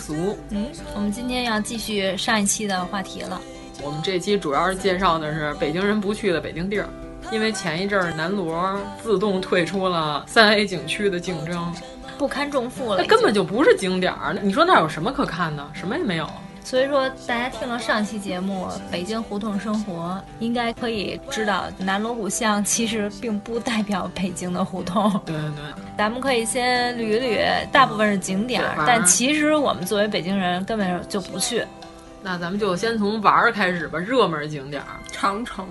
俗。嗯，我们今天要继续上一期的话题了。我们这期主要是介绍的是北京人不去的北京地儿，因为前一阵儿南锣自动退出了三 A 景区的竞争，不堪重负了。那根本就不是景点儿，你说那有什么可看的？什么也没有。所以说，大家听了上期节目《北京胡同生活》，应该可以知道，南锣鼓巷其实并不代表北京的胡同。对对对，咱们可以先捋一捋，大部分是景点儿，但其实我们作为北京人根本就不去。那咱们就先从玩儿开始吧，热门景点儿，长城。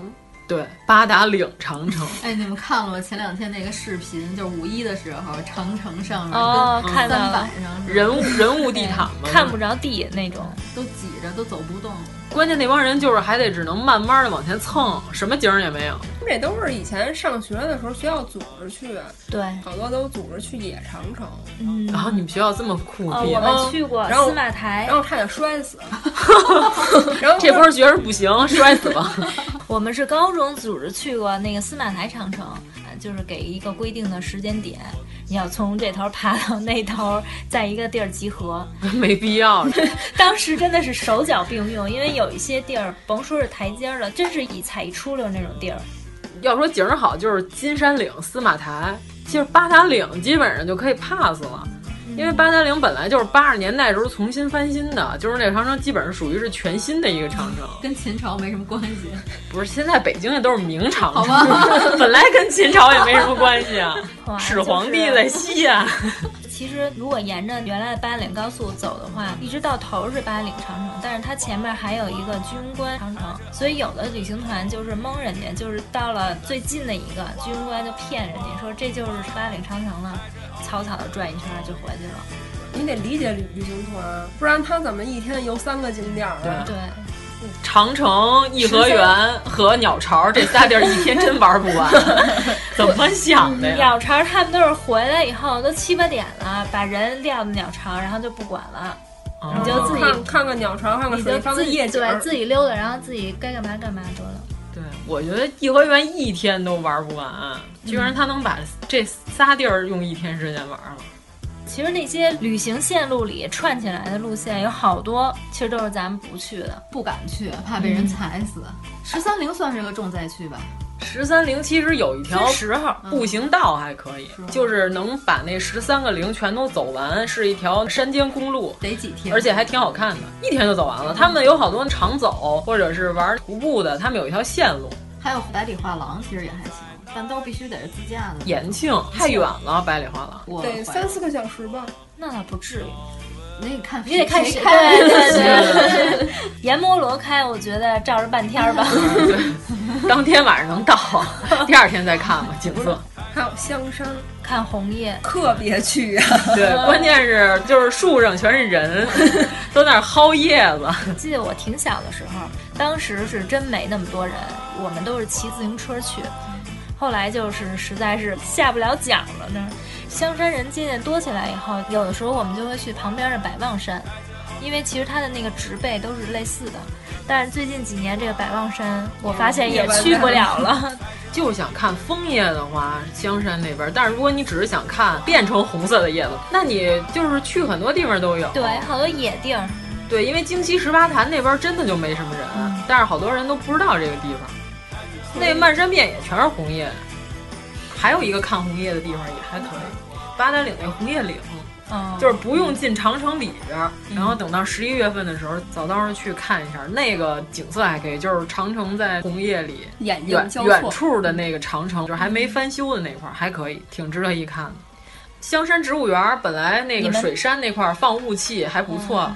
对，八达岭长城。哎，你们看了吗？前两天那个视频，就是五一的时候，长城上面哦，跟看到三板上人物人物地毯嘛，看不着地那种，都挤着，都走不动。关键那帮人就是还得只能慢慢的往前蹭，什么景儿也没有。这都是以前上学的时候学校组织去，对，好多都组织去野长城。嗯，然后你们学校这么酷我们去过然后司马台，然后差点摔死。然后这波学生不行，摔死了。我们是高中组织去过那个司马台长城，呃就是给一个规定的时间点，你要从这头爬到那头，在一个地儿集合。没必要。当时真的是手脚并用，因为有一些地儿，甭说是台阶了，真是一踩一出溜那种地儿。要说景儿好，就是金山岭、司马台，其实八达岭，基本上就可以 pass 了。因为八达岭本来就是八十年代时候重新翻新的，就是那个长城基本上属于是全新的一个长城，跟秦朝没什么关系。不是，现在北京也都是明长城，本来跟秦朝也没什么关系啊，始皇帝在西呀、其实如果沿着原来的八达岭高速走的话，一直到头是八达岭长城，但是它前面还有一个居庸关长城，所以有的旅行团就是蒙人家，就是到了最近的一个居庸关就骗人家说这就是八达岭长城了，草草的转一圈就回去了。你得理解旅旅行团，不然他怎么一天游三个景点儿啊？对，长城、颐和园和鸟巢这仨地儿一天真玩不完，怎么想的呀？鸟巢他们都是回来以后都七八点了，把人撂到鸟巢，然后就不管了。哦你就自己看看个鸟巢，看个你就水上的自己夜景对，自己溜达，然后自己该干嘛干嘛得了。对，我觉得颐和园一天都玩不完，居然他能把这仨地儿用一天时间玩了。其实那些旅行线路里串起来的路线有好多，其实都是咱们不去的。不敢去，怕被人踩死。十三陵算是个重灾区吧？十三陵其实有一条分时候步行道还可以，就是能把那十三个陵全都走完，是一条山间公路，得几天？而且还挺好看的，一天就走完了。他们有好多常走或者是玩徒步的，他们有一条线路。还有百里画廊，其实也还行，但都必须得是自驾的。延庆太远了，百里画廊，我得三四个小时吧？那倒不至于。你得看，你得看谁开，对对对，阎摩罗开，我觉得照着半天吧。对，当天晚上能到，第二天再看吧，景色。还有香山看红叶，特别去啊！对，关键是就是树上全是人，都在那薅叶子。记得我挺小的时候，当时是真没那么多人，我们都是骑自行车去。后来就是实在是下不了脚了呢。香山人渐渐多起来以后，有的时候我们就会去旁边的百望山，因为其实它的那个植被都是类似的，但是最近几年这个百望山，我发现也去不了了。就想看枫叶的话，香山那边。但是如果你只是想看变成红色的叶子，那你就是去很多地方都有。对，好多野地儿。对，因为京西十八潭那边真的就没什么人，嗯、但是好多人都不知道这个地方。那漫山遍野全是红叶，还有一个看红叶的地方也还可以，八达岭那红叶岭。嗯、就是不用进长城里边，然后等到十一月份的时候，早到时候去看一下，那个景色还可以。就是长城在红叶里，远远远处的那个长城，就是还没翻修的那块儿，还可以，挺值得一看的。香山植物园本来那个水山那块儿放雾气还不错。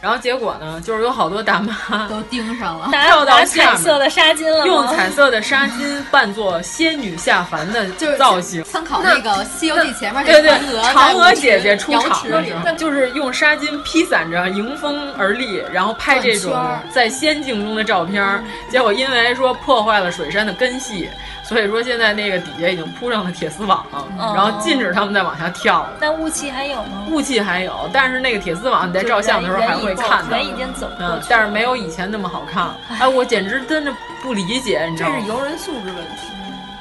然后结果呢，就是有好多大妈都盯上了，跳到彩色的纱巾了，用彩色的纱巾扮作仙女下凡的 造型，参考那个《西游记》前面对对，嫦娥姐姐出场的时候，就是用纱巾披散着迎风而立，然后拍这种在仙境中的照片。结果因为说破坏了水杉的根系。所以说现在那个底下已经铺上了铁丝网，哦、然后禁止他们再往下跳了。那雾气还有吗？雾气还有，但是那个铁丝网你在照相的时候还会看到。人已经走嗯，但是没有以前那么好看。哎，我简直真的不理解，你知道吗？这是游人素质问题，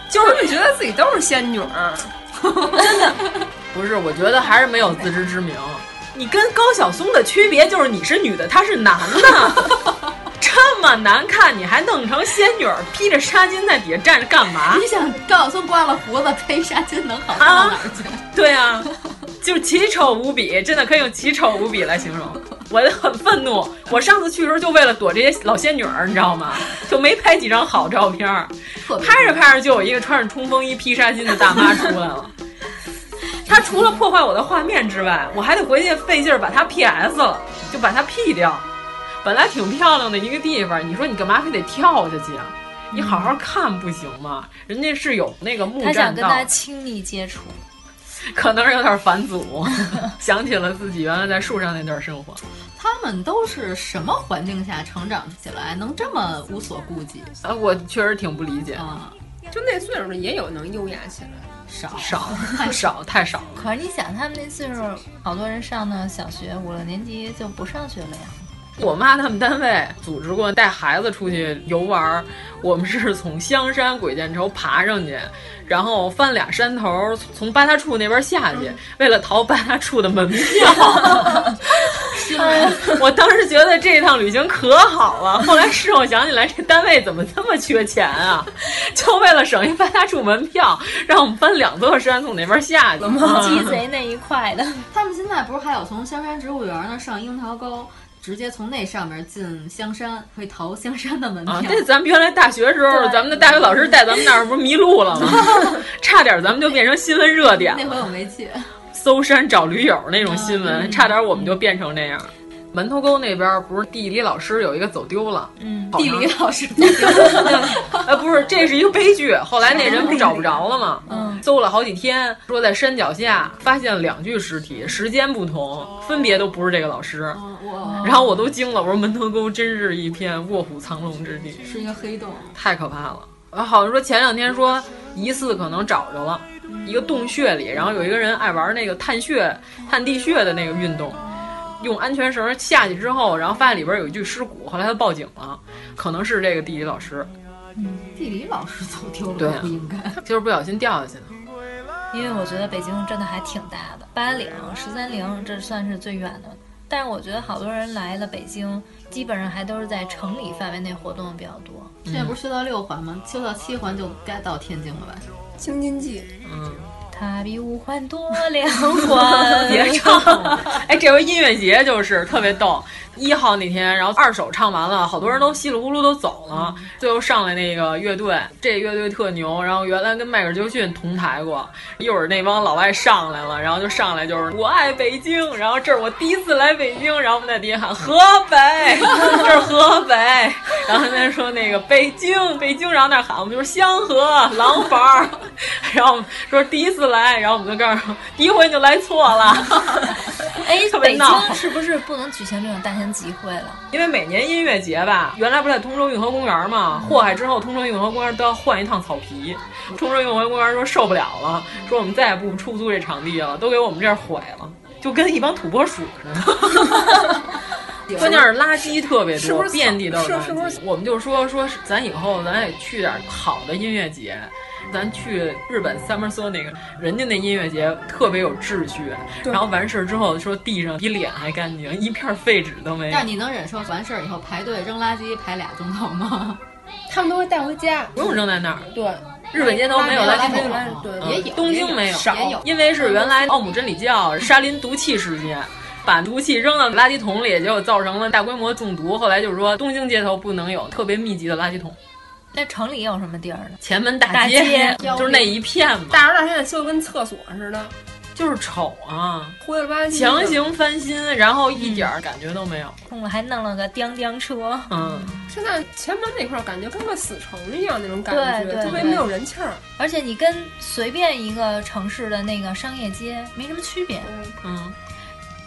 就是觉得自己都是仙女儿，真的不是。我觉得还是没有自知之明。你跟高晓松的区别就是你是女的，他是男的。这么难看，你还弄成仙女儿，披着纱巾在底下站着干嘛？你想高晓松刮了胡子披纱巾能好看到哪儿去？啊对啊，就奇丑无比，真的可以用奇丑无比来形容。我很愤怒，我上次去的时候就为了躲这些老仙女儿，你知道吗？就没拍几张好照片，拍着拍着就有一个穿着冲锋衣、披纱巾的大妈出来了。她除了破坏我的画面之外，我还得回去费劲儿把她 PS 了，就把它 P 掉。本来挺漂亮的一个地方，你说你干嘛非得跳下去啊？你好好看不行吗？人家是有那个木栈道。他想跟他亲密接触，可能是有点返祖，想起了自己原来在树上那段生活。他们都是什么环境下成长起来，能这么无所顾忌？啊，我确实挺不理解啊。就那岁数的也有能优雅起来，少少太少 太少了。可是你想，他们那岁数，好多人上的小学五六年级就不上学了呀。我妈他们单位组织过带孩子出去游玩，我们是从香山鬼见愁爬上去，然后翻俩山头，从八大处那边下去，为了逃八大处的门票。我当时觉得这趟旅行可好了，后来事后想起来，这单位怎么这么缺钱啊？就为了省一八大处门票，让我们翻两座山从那边下去。鸡贼那一块的，他们现在不是还有从香山植物园那上樱桃沟？直接从那上面进香山，会逃香山的门票。啊，这咱们原来大学时候，咱们的大学老师带咱们那儿不是迷路了吗？差点咱们就变成新闻热点。那回我没去。搜山找驴友那种新闻，嗯、差点我们就变成那样。门头沟那边不是地理老师有一个走丢了，嗯，地理老师走丢了，呃，不是，这是一个悲剧。后来那人不找不着了吗？嗯，搜了好几天，说在山脚下发现了两具尸体，时间不同，分别都不是这个老师。哇！然后我都惊了，我说门头沟真是一片卧虎藏龙之地，是一个黑洞，太可怕了。啊，好像说前两天说疑似可能找着了一个洞穴里，然后有一个人爱玩那个探穴、探地穴的那个运动。用安全绳下去之后，然后发现里边有一具尸骨，后来他报警了，可能是这个地理老师。嗯，地理老师走丢了，对、不应该，就是不小心掉下去的。因为我觉得北京真的还挺大的，八岭、十三陵这算是最远的。但是我觉得好多人来了北京，基本上还都是在城里范围内活动的比较多。现在不是修到六环吗？修到七环就该到天津了吧？京津冀，嗯。他比五环多两环。别唱了，哎，这回音乐节就是特别逗。一号那天，然后二首唱完了，好多人都稀里呼噜都走了。最后上来那个乐队，这乐队特牛。然后原来跟迈克尔·杰克逊同台过，一会儿那帮老外上来了，然后就上来就是我爱北京。然后这是我第一次来北京，然后我们在底下喊河北，这是河北。然后他说那个北京，北京，然后那喊我们就是香河、廊坊。然后说第一次来，然后我们就告诉第一回你就来错了。哎，特别闹。北京是不是不能举行这种大型集会了？因为每年音乐节吧，原来不是在通州运河公园嘛，祸害之后，通州运河公园都要换一趟草皮。通州运河公园说受不了了，说我们再也不出租这场地了，都给我们这儿毁了，就跟一帮土拨鼠似的。关键是垃圾特别多，是不是遍地都是是不是？我们就说说，咱以后咱也去点好的音乐节。咱去日本 Summer Sonic，人家那音乐节特别有秩序，然后完事儿之后说地上比脸还干净，一片废纸都没有。但你能忍受完事儿以后排队扔垃圾排俩钟头吗？他们都会带回家，不用扔在那儿。对，日本街头没有垃圾桶，对，也有，东京没有，也有，因为是原来奥姆真理教沙林毒气事件。把毒气扔到垃圾桶里，结果造成了大规模中毒。后来就是说，东京街头不能有特别密集的垃圾桶。那城里有什么地儿呢？前门大街，街 就是那一片嘛。大栅栏现在修的跟厕所似的，就是丑啊，灰了吧唧，强行翻新，然后一点感觉都没有。我们还弄了个叮叮车。嗯，现在前门那块儿感觉跟个死城一样那种感觉，特别没有人气儿。而且你跟随便一个城市的那个商业街没什么区别。嗯。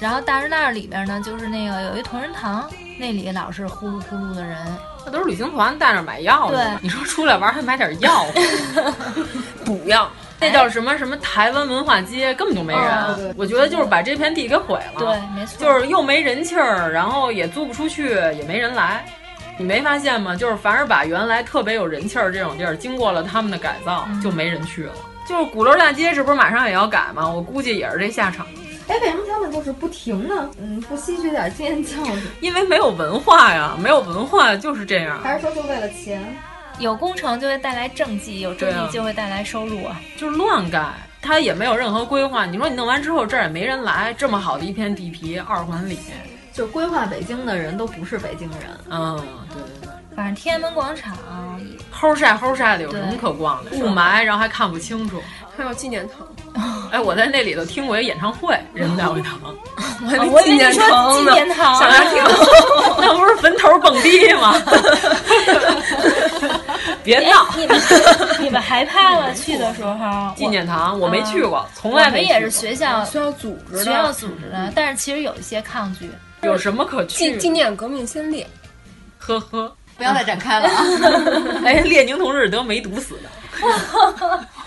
然后大栅栏里边呢，就是那个有一同仁堂，那里老是呼噜呼噜的人。那都是旅行团带着买药的。你说出来玩还买点药，补药。那叫什么什么台湾文化街，根本就没人。哦、我觉得就是把这片地给毁了。对，没错。就是又没人气儿，然后也租不出去，也没人来。你没发现吗？就是凡是把原来特别有人气儿这种地儿，经过了他们的改造，嗯、就没人去了。就是鼓楼大街，这不是马上也要改吗？我估计也是这下场。哎，为什么他们就是不停的，嗯，不吸取点经验教训？因为没有文化呀，没有文化就是这样。还是说就为了钱？有工程就会带来政绩，有政绩就会带来收入啊。就是乱盖，他也没有任何规划。你说你弄完之后这儿也没人来，这么好的一片地皮，二环里，就规划北京的人都不是北京人。嗯，对对对。反正天安门广场齁晒齁晒的，有什么可逛的？雾霾，然后还看不清楚。还有纪念堂。哎，我在那里头听过一演唱会，人民大会堂。我还没纪念堂纪念堂，想来听。那不是坟头蹦迪吗？别闹！你们 你们害怕了？去的时候纪念堂我没去过，从来没。我们也是学校学校组织的，学校组织的，但是其实有一些抗拒。有什么可去？纪纪念革命先烈。呵呵，不要再展开了啊！哎，列宁同志得梅毒死的。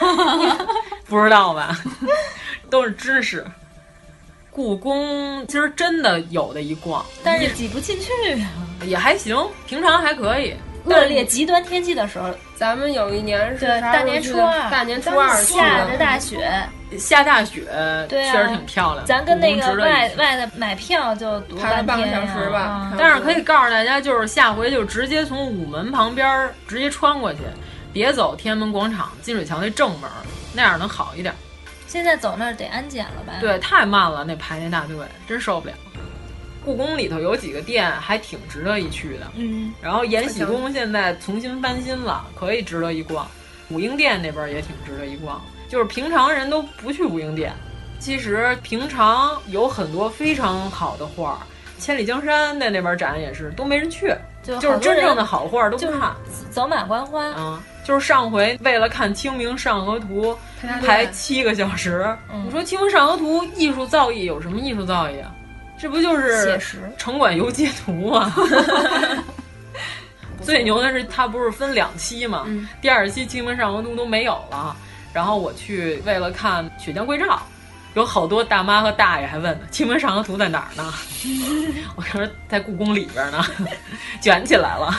不知道吧？都是知识。故宫其实真的有的一逛，但是挤不进去，也还行，平常还可以。恶劣极端天气的时候，咱们有一年是大年初二，大年初二下着大雪，下大雪，对、确实挺漂亮。咱跟那个外外的买票就堵排了半个小时吧，嗯、但是可以告诉大家，就是下回就直接从午门旁边直接穿过去。别走天安门广场金水桥那正门，那样能好一点。现在走那儿得安检了吧？对，太慢了，那排那大队真受不了。故宫里头有几个店还挺值得一去的，嗯。然后延禧宫现在重新翻新了，可以值得一逛。武英殿那边也挺值得一逛，就是平常人都不去武英殿。其实平常有很多非常好的画，千里江山在那边展也是都没人去，就就是真正的好画都不看，走马观花啊。就是上回为了看《清明上河图》排七个小时，嗯、你说《清明上河图》艺术造诣有什么艺术造诣啊？这不就是写实城管游街图啊？最牛的是它不是分两期吗？嗯、第二期《清明上河图》都没有了，然后我去为了看《雪江归照》，有好多大妈和大爷还问呢，《清明上河图》在哪儿呢？我说在故宫里边呢，卷起来了。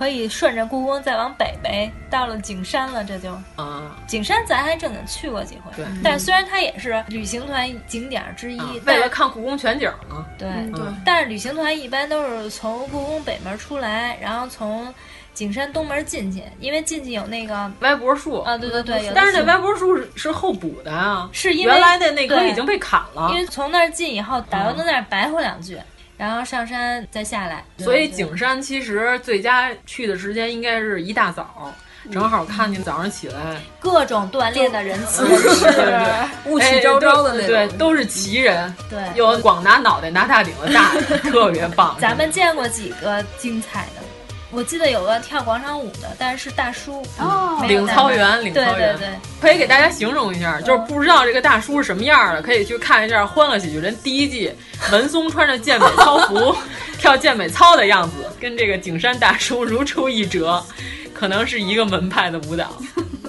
可以顺着故宫再往北呗，到了景山了，这就啊，景山咱还正经去过几回，对。但是虽然它也是旅行团景点之一，啊、为了看故宫全景嘛。对对、嗯。但是旅行团一般都是从故宫北门出来，然后从景山东门进去，因为进去有那个歪脖树啊，对对对。但是那歪脖树是是后补的啊，是因为原来的那棵已经被砍了。因为从那儿进以后，导游在那儿白话两句。然后上山再下来，所以景山其实最佳去的时间应该是一大早，正好看见早上起来各种锻炼的人气雾气昭昭的那种，对，都是奇人，对，有光拿脑袋拿大顶的大人，特别棒。咱们见过几个精彩的，我记得有个跳广场舞的，但是是大叔哦，领操员，领操员，对对对，可以给大家形容一下，就是不知道这个大叔是什么样的，可以去看一下《欢乐喜剧人》第一季，文松穿着健美操服 跳健美操的样子，跟这个景山大叔如出一辙，可能是一个门派的舞蹈。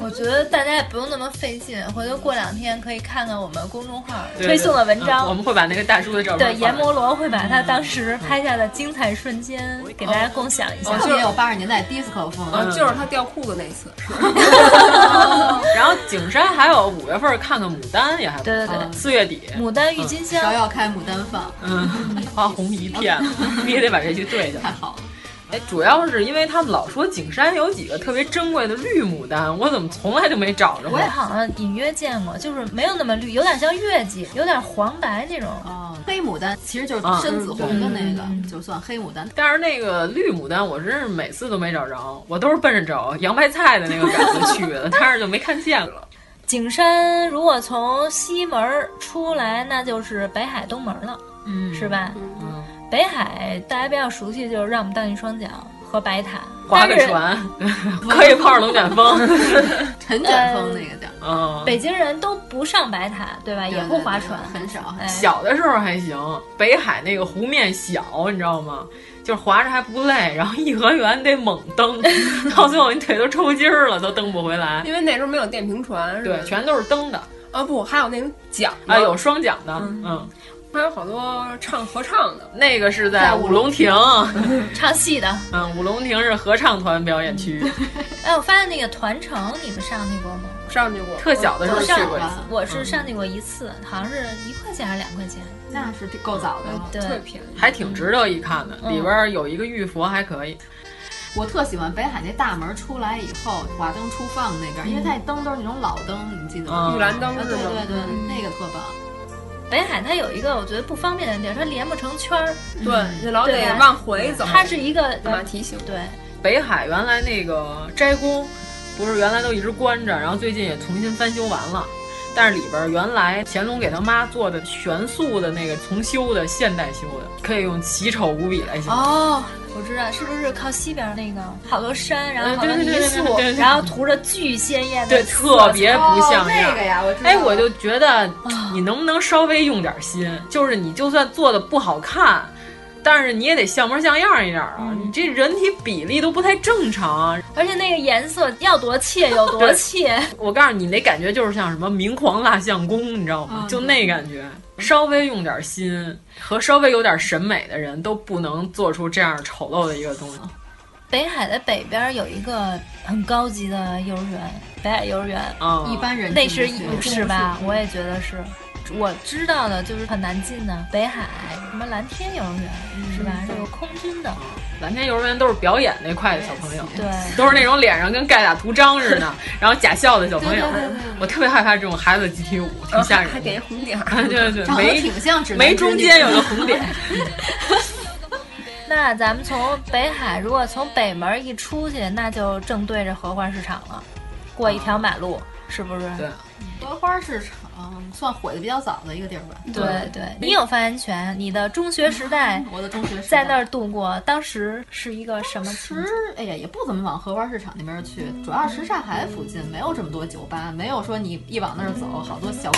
我觉得大家也不用那么费劲，回头过两天可以看看我们公众号推送的文章。嗯我们会把那个大叔的照片对，阎摩罗会把他当时拍下的精彩瞬间给大家共享一下。特别有八十年代 disco 风，啊，就是他掉裤子那次。然后景山还有五月份看看牡丹也还不错对对对四月底牡丹郁金香芍药开牡丹放，嗯，花红一片，你也得把这句对下。太好了。哎，主要是因为他们老说景山有几个特别珍贵的绿牡丹，我怎么从来就没找着过？我也好像隐约见过，就是没有那么绿，有点像月季，有点黄白那种。哦，黑牡丹其实就是啊深紫红的那个，嗯就算黑牡丹。但是那个绿牡丹，我真是每次都没找着，我都是奔着找洋白菜的那个感觉去的，但是就没看见了。景山如果从西门出来，那就是北海东门了，嗯是吧？嗯，北海大家比较熟悉就是让我们荡一双桨和白塔，划个船，可以泡着龙卷风，陈卷风那个叫。嗯，北京人都不上白塔，对吧？也不划船，很少。哎小的时候还行，北海那个湖面小，你知道吗？就是划着还不累，然后颐和园得猛蹬，到最后你腿都抽筋儿了，都蹬不回来。因为那时候没有电瓶船，对，全都是蹬的。啊不，还有那种桨啊，有双桨的，嗯，还有好多唱合唱的。那个是在五龙亭 唱戏的，嗯，五龙亭是合唱团表演区。哎，我发现那个团城你们上去过吗？上去过，特小的时候上去过一次。我是上去过一次，好像是一块钱还是两块钱？那是够早的了，对，特便宜，还挺值得一看的。嗯里边有一个玉佛，还可以。我特喜欢北海那大门出来以后，华灯初放那边，因为它那灯都是那种老灯，你记得吗？玉兰灯啊，对是吗？对对，那个特棒。北海它有一个我觉得不方便的地儿，它连不成圈儿，对，你老得往回走。它是一个马蹄形。对，北海原来那个斋宫，不是原来都一直关着，然后最近也重新翻修完了。但是里边原来乾隆给他妈做的全素的那个重修的现代修的，可以用奇丑无比来形容。哦，我知道，是不是靠西边那个好多山，然后好多泥塑然后涂着巨鲜艳的对，特别不像哦样。那个呀，我知道。哎，我就觉得你能不能稍微用点心？就是你就算做的不好看，但是你也得像模像样一点啊！你这人体比例都不太正常。而且那个颜色要多切有多切。我告诉你，那感觉就是像什么明狂蜡像宫，你知道吗？就那感觉，稍微用点心和稍微有点审美的人都不能做出这样丑陋的一个东西。北海的北边有一个很高级的幼儿园，北海幼儿园，啊、一般人那是进不是吧？我也觉得是。我知道的就是很难进的北海什么蓝天幼儿园、是吧？是有空军的。蓝天幼儿园都是表演那块的小朋友，对，都是那种脸上跟盖打图章似的，然后假笑的小朋友。对对对对我特别害怕这种孩子集体舞，挺吓人的。还给一红点儿，对对对，没挺像指南眉中间有个红点。那咱们从北海，如果从北门一出去，那就正对着荷花市场了，过一条马路，是不是？对，荷花市场算毁的比较早的一个地儿吧。对对，你有发言权。你的中学时代，我的中学时代在那儿度过，当时是一个什么情时？哎呀，也不怎么往荷花市场那边去，主要是什刹海附近没有这么多酒吧，没有说你一往那儿走，好多小。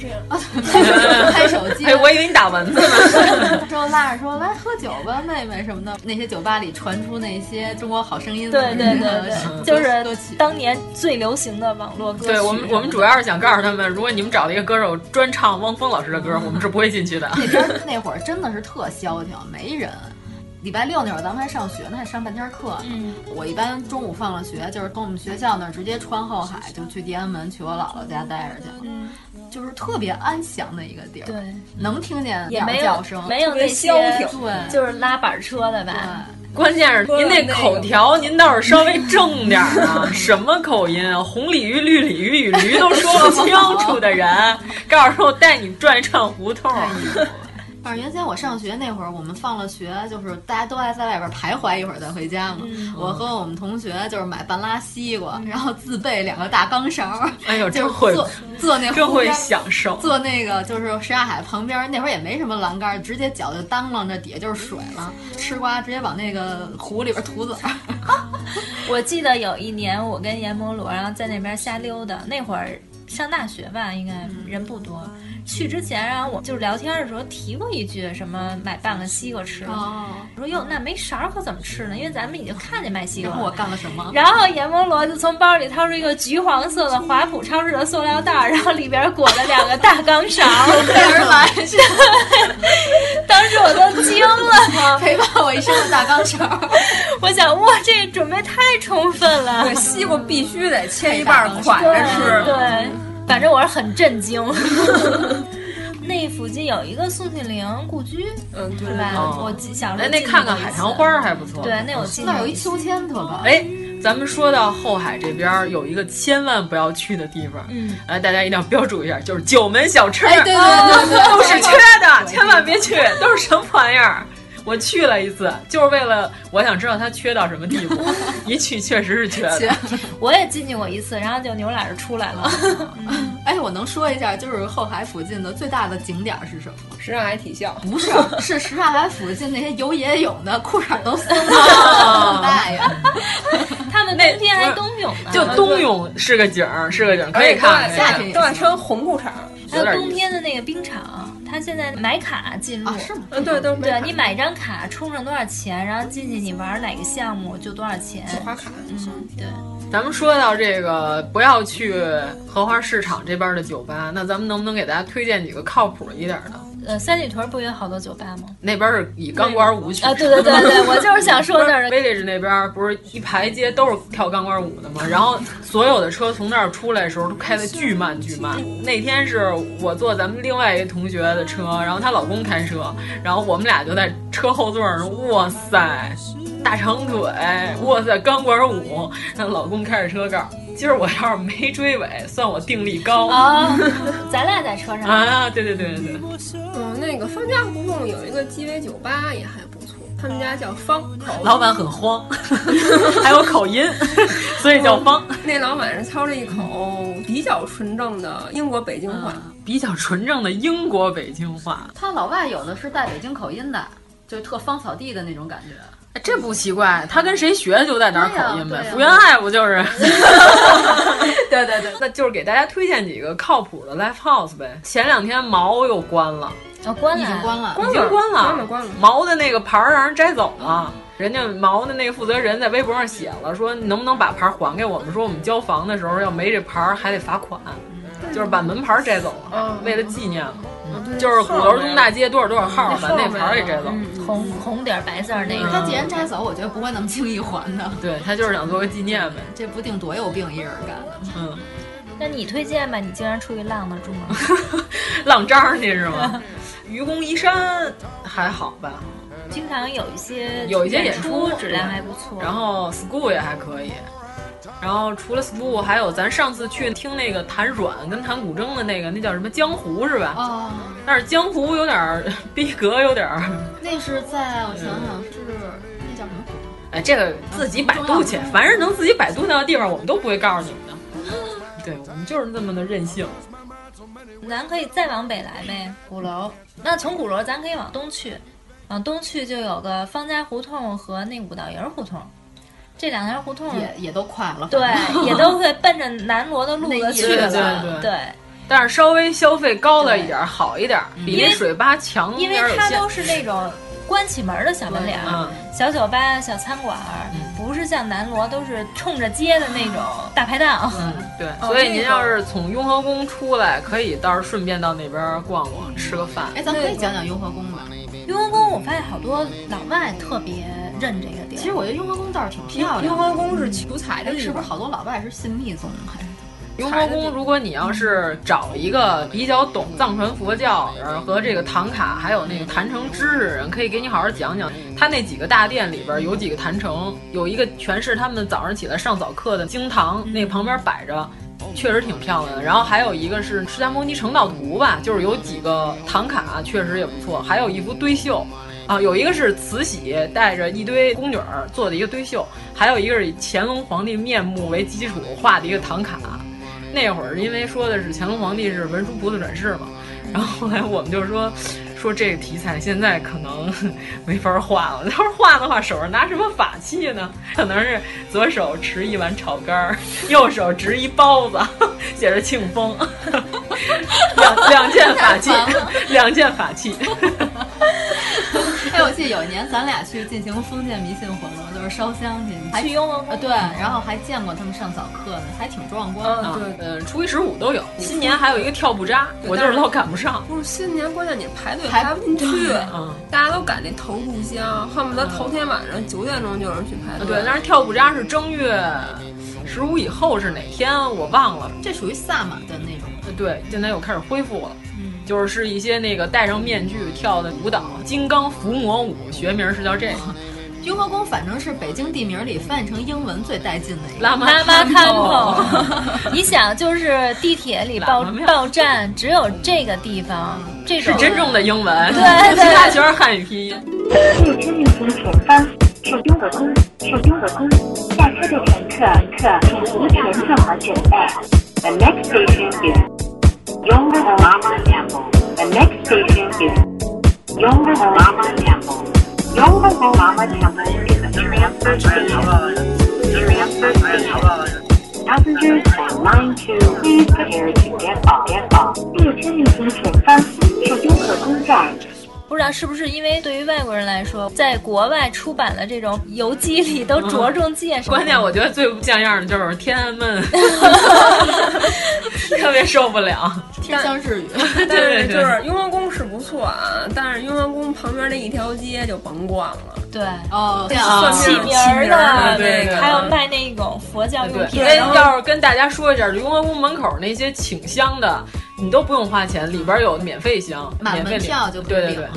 这样啊，拍手机。哎，我以为你打蚊子呢。之后拉着说来喝酒吧，妹妹什么的。那些酒吧里传出那些《中国好声音》对对对对，就是当年最流行的网络歌曲。对我们，我们主要是想告诉他们，如果你们找了一个歌手专唱汪峰老师的歌，我们是不会进去的。那边那会儿真的是特消停，没人。礼拜六那会儿咱们还上学呢，还上半天课。嗯，我一般中午放了学，就是从我们学校那儿直接穿后海，就去地安门去我姥姥家待着去了。嗯，就是特别安详的一个地儿。对，能听见也没叫声，没有那些对，就是拉板车的吧。关键是您那口条，您倒是稍微正点儿啊！什么口音啊？红鲤鱼、绿鲤鱼与驴都说不清楚的人，告诉我带你转一转胡同。反正原先我上学那会儿，我们放了学，就是大家都爱在外边徘徊一会儿再回家嘛。嗯、我和我们同学就是买半拉西瓜，然后自备两个大钢勺。哎呦，就是会坐坐那真会享受。坐那个就是什刹海旁边，那会儿也没什么栏杆，直接脚就当啷着，底下就是水了。吃瓜直接往那个湖里边吐籽儿。我记得有一年我跟阎摩罗，然后在那边瞎溜达，那会儿上大学吧，应该人不多。去之前，然后我就是聊天的时候提过一句什么买半个西瓜吃。哦，我说哟，那没勺可怎么吃呢？因为咱们已经看见卖西瓜了。然后我干了什么？然后阎摩罗就从包里掏出一个橘黄色的华普超市的塑料袋，然后里边裹着两个大钢勺，开始玩笑。当时我都惊了，陪伴我一生的大钢勺。我想，哇，这准备太充分了。对，西瓜必须得切一半款着吃。对，反正我是很震惊。那附近有一个宋庆龄故居，嗯，对吧？我小时候那看看海棠花还不错。对，那有进那有一秋千特棒。哎，咱们说到后海这边有一个千万不要去的地方，嗯，哎，大家一定要标注一下，就是九门小吃，哎，对对对对，都是缺的，千万别去，都是什么玩意儿？我去了一次，就是为了我想知道它缺到什么地步。一去确实是缺的。我也进去过一次，然后就牛俩就出来了。哎，我能说一下，就是后海附近的最大的景点是什么？什刹海体校不是，是什刹海附近那些游野泳的裤衩都松了，大爷！他们冬天还冬泳呢。就冬泳是个景儿，是个景儿，可以看。夏天都爱穿红裤衩。还有冬天的那个冰场，他现在买卡进入，是吗？嗯，对，都是对你买一张卡，充上多少钱，然后进去你玩哪个项目就多少钱，花卡。嗯，对。咱们说到这个，不要去荷花市场这边的酒吧，那咱们能不能给大家推荐几个靠谱一点的？呃，三里屯不也有好多酒吧吗？那边是以钢管舞曲啊，对对对对，我就是想说那儿。village 那边不是一排街都是跳钢管舞的吗？然后所有的车从那儿出来的时候都开的巨慢巨慢。那天是我坐咱们另外一个同学的车，然后她老公开车，然后我们俩就在车后座上，哇塞，大长腿，哇塞，钢管舞。她老公开着车告诉。今儿我要是没追尾，算我定力高啊！咱俩在车上啊！对对对对对。嗯，那个方家胡同有一个鸡尾酒吧也还不错，他们家叫方口，老板很慌，还有口音，所以叫方。那老板是操着一口比较纯正的英国北京话，嗯、比较纯正的英国北京话。他老外有的是带北京口音的，就特芳草地的那种感觉。哎，这不奇怪，他跟谁学就带点口音呗。福原爱不就是？对对对，那就是给大家推荐几个靠谱的 live house 呗。前两天毛又关了，啊，关了，已经关了，已经关了，关了，关了。毛的那个牌儿让人摘走了，人家毛的那个负责人在微博上写了，说能不能把牌还给我们？说我们交房的时候要没这牌儿还得罚款，就是把门牌摘走了，为了纪念嘛。就是鼓楼东大街多少多少号，把那牌给摘走，红红点白字那个。他既然摘走，我觉得不会那么轻易还的。对他就是想做个纪念呗。这不定多有病一人干的。嗯，那你推荐吧？你经常出去浪得住吗？浪张去是吗？愚公移山还好吧？经常有一些有一些演出质量还不错，然后 school 也还可以。然后除了 school，还有咱上次去听那个弹阮跟弹古筝的那个，那叫什么江湖是吧？哦。但是江湖有点 逼格，有点。那是在我想想是那叫什么湖？哎，这个自己百度去，凡是能自己百度到的地方，我们都不会告诉你们的。对我们就是那么的任性。咱可以再往北来呗，鼓楼。那从鼓楼咱可以往东去，往东去就有个方家胡同和那五道营胡同。这两条胡同也也都快了，对，也都会奔着南锣的路子去了，对对对。但是稍微消费高了一点，好一点，比那水吧强因为它都是那种关起门的小门脸，小酒吧、小餐馆，不是像南锣都是冲着街的那种大排档。嗯，对。所以您要是从雍和宫出来，可以到时候顺便到那边逛逛，吃个饭。哎，咱可以讲讲雍和宫吧。雍和宫，我发现好多老外特别认这个地儿。其实我觉得雍和宫倒是挺漂亮。雍和宫是求财的地方，是不是好多老外是信密宗还是？雍和宫，如果你要是找一个比较懂藏传佛教和这个唐卡，还有那个坛城知识的人，可以给你好好讲讲。他那几个大殿里边有几个坛城，有一个全是他们早上起来上早课的经堂，那旁边摆着。确实挺漂亮的，然后还有一个是释迦牟尼成道图吧，就是有几个唐卡，确实也不错，还有一幅堆绣，啊，有一个是慈禧带着一堆宫女儿做的一个堆绣，还有一个是以乾隆皇帝面目为基础画的一个唐卡。那会儿因为说的是乾隆皇帝是文殊菩萨转世嘛，然后后来我们就说说这个题材现在可能 没法画了。要是画的话，手上拿什么法器呢？可能是左手持一碗炒肝儿，右手执一包子，写着庆丰，两两件法器，两件法器。哎，我记得有一年咱俩去进行封建迷信活动，就是烧香去，还去雍和宫。对，然后还见过他们上早课呢，还挺壮观的。对，对，初一十五都有。新年还有一个跳步扎，我就是老赶不上。不是新年，关键你排队排不进去，嗯，大家都赶那头炷香，恨不得头天晚上九点钟就有人去排队。对，但是跳步扎是正月十五以后是哪天我忘了，这属于萨满的那种。对，现在又开始恢复了。就是是一些那个戴上面具跳的舞蹈，金刚伏魔舞，学名是叫这个。雍和宫反正是北京地名里翻译成英文最带劲的一个。拉玛卡头，你想，就是地铁里报报站，只有这个地方，这是真正的英文，对对，其他全是汉语拼音。列车运行前方是雍和宫，是雍和宫。下车的乘客客请提前做好准备。The next station is. Younger Lama Temple. The next station is Younger Lama Temple. Younger Lama Temple is a transfer station. Transfer station. Passengers on line two, please prepare to get off. Get off. 列车运行前方是雍和宫站。 不知道是不是因为对于外国人来说，在国外出版的这种游记里都着重介绍。关键我觉得最不像样的就是天安门，特别受不了。天香日语，但是就是雍和宫是不错啊，但是雍和宫旁边那一条街就甭逛了。对，哦，起名儿的那个，还有卖那种佛教用品。哎，要是跟大家说一下，雍和宫门口那些请香的，你都不用花钱，里边有免费箱，买门票就可以对对对。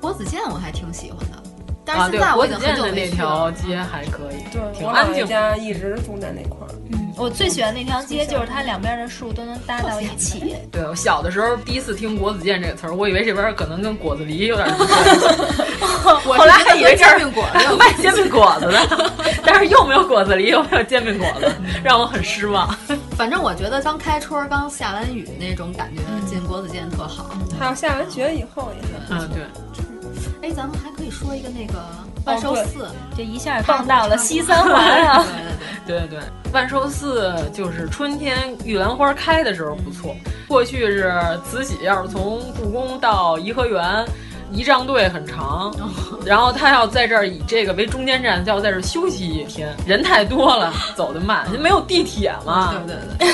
国子监我还挺喜欢的，但是现在我已经很久的那条街还可以，对，挺安静。家一直住在那块儿。嗯，我最喜欢那条街就是它两边的树都能搭到一起。对，我小的时候第一次听国子监这个词儿，我以为这边可能跟果子狸有点关系，后来还以为这煎饼果子 卖煎饼果子的，但是又没有果子狸，又没有煎饼果子，让我很失望。反正我觉得刚开春刚下完雨那种感觉，进国子监特好。还有下完雪以后也是。嗯，对。哎，咱们还可以说一个那个万寿寺，这一下放到了西三环啊！对对对，万寿寺就是春天玉兰花开的时候不错。过去是慈禧要是从故宫到颐和园，仪仗队很长，然后他要在这儿以这个为中间站，就要在这儿休息一天，人太多了，走得慢，没有地铁嘛。对对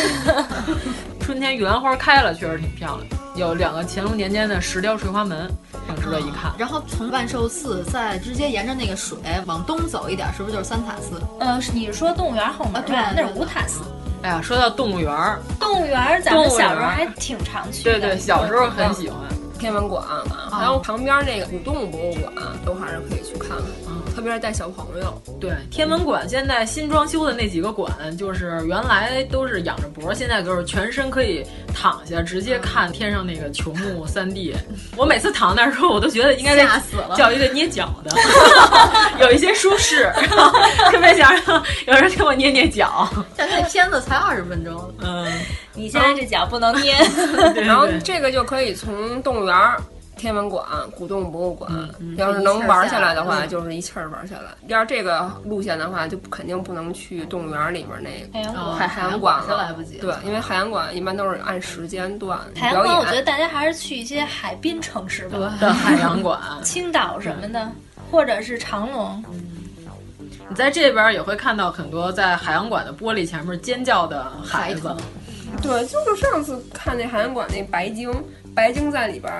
对。春天玉兰花开了，确实挺漂亮。有两个乾隆年间的石雕垂花门，挺值得一看。然后从万寿寺再直接沿着那个水往东走一点，是不是就是三塔寺？呃，你是说动物园后面？对，那是五塔寺。哎呀，说到动物园，动物园咱们小时候还挺常去的。对对，小时候很喜欢。天文馆啊，还有旁边那个古动物博物馆，都还是可以去看看。嗯，特别是带小朋友。对，天文馆现在新装修的那几个馆，就是原来都是仰着脖，现在就是全身可以躺下，直接看天上那个球幕三 D。我每次躺那儿时候，我都觉得应该吓死了，叫一个捏脚的，有一些舒适，特别想让有人给我捏捏脚。但那片子才二十分钟，嗯，你现在这脚不能捏。然后这个就可以从动物园。天文馆、古动物博物馆，要是能玩下来的话，就是一气儿玩下来。要是这个路线的话，就肯定不能去动物园里边那个海海洋馆了，来不及。对，因为海洋馆一般都是按时间段海洋馆，我觉得大家还是去一些海滨城市吧，的海 洋馆，青岛什么的，或者是长隆。你在这边也会看到很多在海洋馆的玻璃前面尖叫的孩子。对，就是上次看那海洋馆那白鲸，白鲸在里边。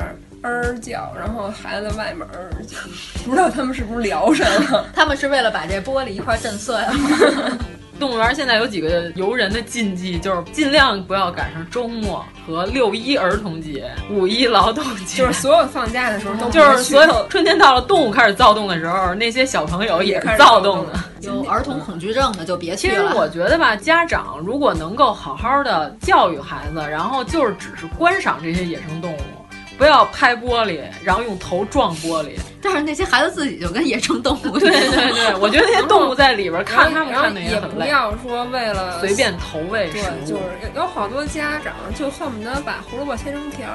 儿叫，然后孩子外面儿叫，不知道他们是不是聊上了？他们是为了把这玻璃一块震碎了。动物园现在有几个游人的禁忌，就是尽量不要赶上周末和六一儿童节、五一劳动节，就是所有放假的时候都就是所有春天到了，动物开始躁动的时候，那些小朋友也是躁动的。有儿童恐惧症的就别去了。其实我觉得吧，家长如果能够好好的教育孩子，然后就是只是观赏这些野生动物。不要拍玻璃，然后用头撞玻璃。但是那些孩子自己就跟野生动物对对对，我觉得 那些动物在里边看他们看的也很累。不要说为了随便投喂食对，物，就是有好多家长就恨不得把胡萝卜切成条，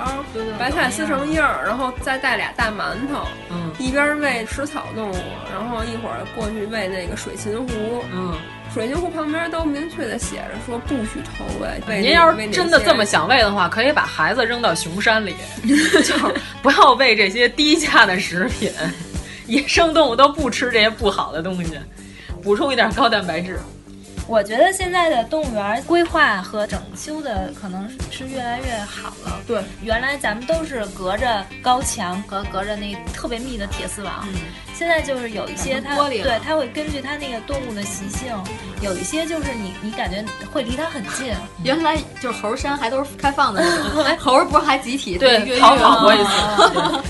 白菜撕成叶儿，然后再带俩大馒头，嗯，一边喂食草动物，然后一会儿过去喂那个水禽湖，嗯。水晶湖旁边都明确的写着说不许投喂。您要是真的这么想喂的话，可以把孩子扔到熊山里，就是不要喂这些低价的食品。野生动物都不吃这些不好的东西，补充一点高蛋白质。我觉得现在的动物园规划和整修的可能是越来越好了。对，原来咱们都是隔着高墙，和隔着那特别密的铁丝网。嗯、现在就是有一些它对，它会根据它那个动物的习性，有一些就是你你感觉会离它很近。原来就是猴山还都是开放的那种，哎，猴不是还集体对逃跑过一次。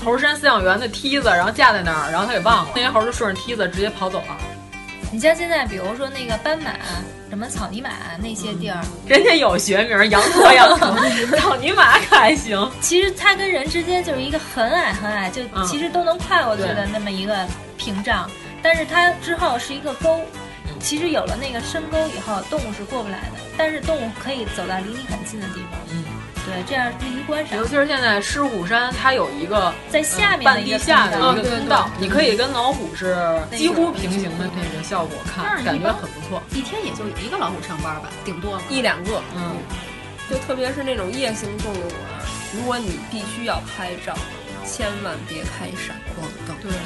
猴山饲养员的梯子，然后架在那儿，然后他给忘了，那些猴就顺着梯子直接跑走了。你像现在，比如说那个斑马、什么草泥马那些地儿，人家有学名，羊驼、羊驼，草泥马可还行。其实它跟人之间就是一个很矮很矮，就其实都能跨过去的那么一个屏障，但是它之后是一个沟。其实有了那个深沟以后，动物是过不来的，但是动物可以走到离你很近的地方。嗯。对，这样利于观赏。尤其是现在狮虎山，它有一个在下面半地下的一个通道，你可以跟老虎是几乎平行的那个效果看，感觉很不错。一天也就一个老虎上班吧，顶多一两个。嗯，就特别是那种夜行动物园，如果你必须要拍照，千万别开闪光灯。对对。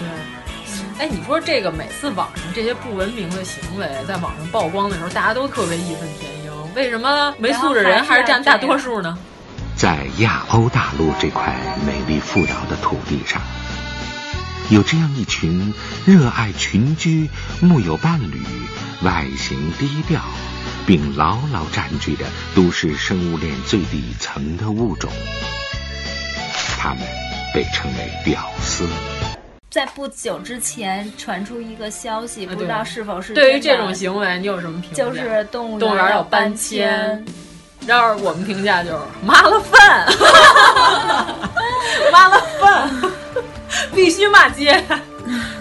哎，你说这个每次网上这些不文明的行为在网上曝光的时候，大家都特别义愤填膺，为什么没素质人还是占大多数呢？在亚欧大陆这块美丽富饶的土地上，有这样一群热爱群居、木有伴侣、外形低调，并牢牢占据着都市生物链最底层的物种，它们被称为屌丝。在不久之前传出一个消息，不知道是否是对于这种行为，你有什么评价？就是动物动物园要搬迁。要是我们评价就是麻了饭，麻了饭，必须骂街。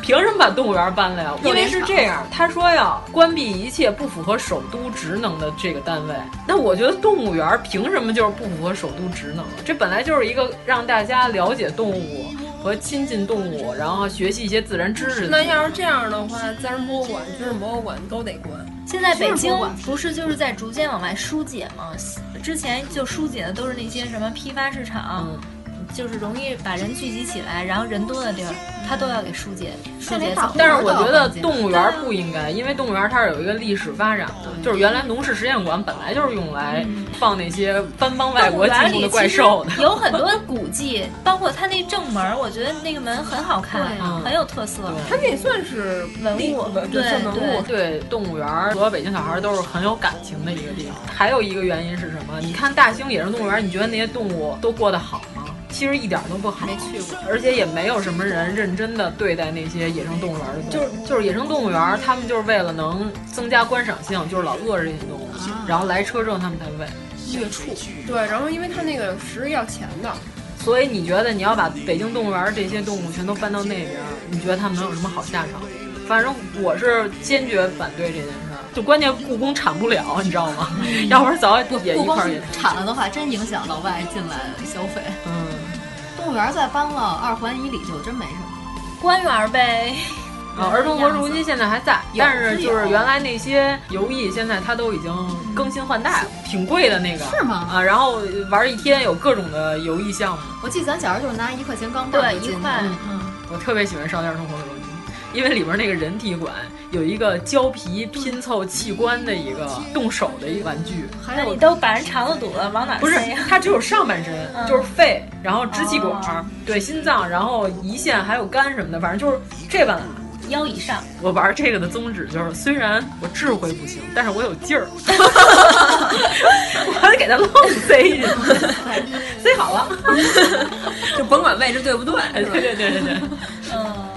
凭什么把动物园搬了呀？因为是这样，他说要关闭一切不符合首都职能的这个单位。那我觉得动物园凭什么就是不符合首都职能？这本来就是一个让大家了解动物和亲近动物，然后学习一些自然知识。那要是这样的话，自然博物馆、军事博物馆都得关。现在北京不是就是在逐渐往外疏解吗？之前就疏解的都是那些什么批发市场，嗯、就是容易把人聚集起来，然后人多的地儿，它都要给疏解疏解走。但是我觉得动物园不应该，因为动物园它是有一个历史发展的，就是原来农事实验馆本来就是用来放那些搬帮外国进入的怪兽的，有很多古迹，包括它那正门，我觉得那个门很好看，很有特色。它那算是文物，对对对，动物园所有北京小孩都是很有感情的一个地方。还有一个原因是什么？你看大兴野生动物园，你觉得那些动物都过得好吗？其实一点都不好，没去过，而且也没有什么人认真的对待那些野生动物园的动物。就是就是野生动物园，他们就是为了能增加观赏性，就是老饿着这些动物，啊、然后来车之后他们才喂。虐畜对，然后因为它那个食要钱的，所以你觉得你要把北京动物园这些动物全都搬到那边，你觉得他们能有什么好下场？反正我是坚决反对这件事儿。就关键故宫产不了，你知道吗？要不然早也一块也产了的话，真影响老外进来消费。嗯，动物园再搬了二环以里就真没什么，官园呗。啊，儿童国如今现在还在，但是就是原来那些游艺，现在它都已经更新换代了，挺贵的那个。是吗？啊，然后玩一天有各种的游艺项目。我记得咱小时候就是拿一块钱钢镚儿对一块。嗯，我特别喜欢少年儿童活动中心。因为里边那个人体馆有一个胶皮拼凑器官的一个动手的一个玩具，那你都把人肠子堵了，往哪不是？它只有上半身，嗯、就是肺，然后支气管，哦、对，心脏，然后胰腺还有肝什么的，反正就是这半拉。腰以上，我玩这个的宗旨就是，虽然我智慧不行，但是我有劲儿，我还得给它愣塞进去，塞好了，就甭管位置对不对，对对对对对，嗯。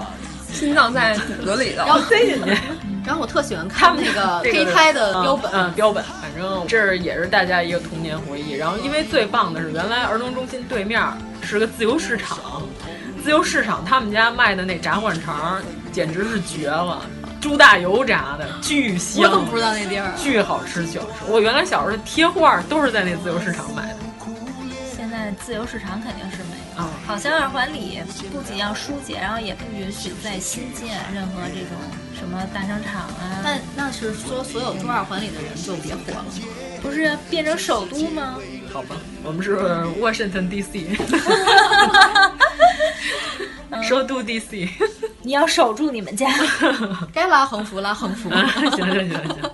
心脏在肚子里头，然后塞进去。然后我特喜欢看那个胚胎的标本，嗯，标本，反正这也是大家一个童年回忆。然后因为最棒的是，原来儿童中心对面是个自由市场。自由市场他们家卖的那炸灌肠简直是绝了，猪大油炸的，巨香。我怎么不知道那地儿？巨好吃，巨好吃。我原来小时候贴画都是在那自由市场买的。现在自由市场肯定是没有。啊、好像二环里不仅要疏解，然后也不允许再新建任何这种什么大商场啊。那那是说所有住二环里的人就别活了？不是变成首都吗？好吧，我们是 Washington D.C. 首都 D.C. 你要守住你们家，该拉横幅拉横幅。行行行行。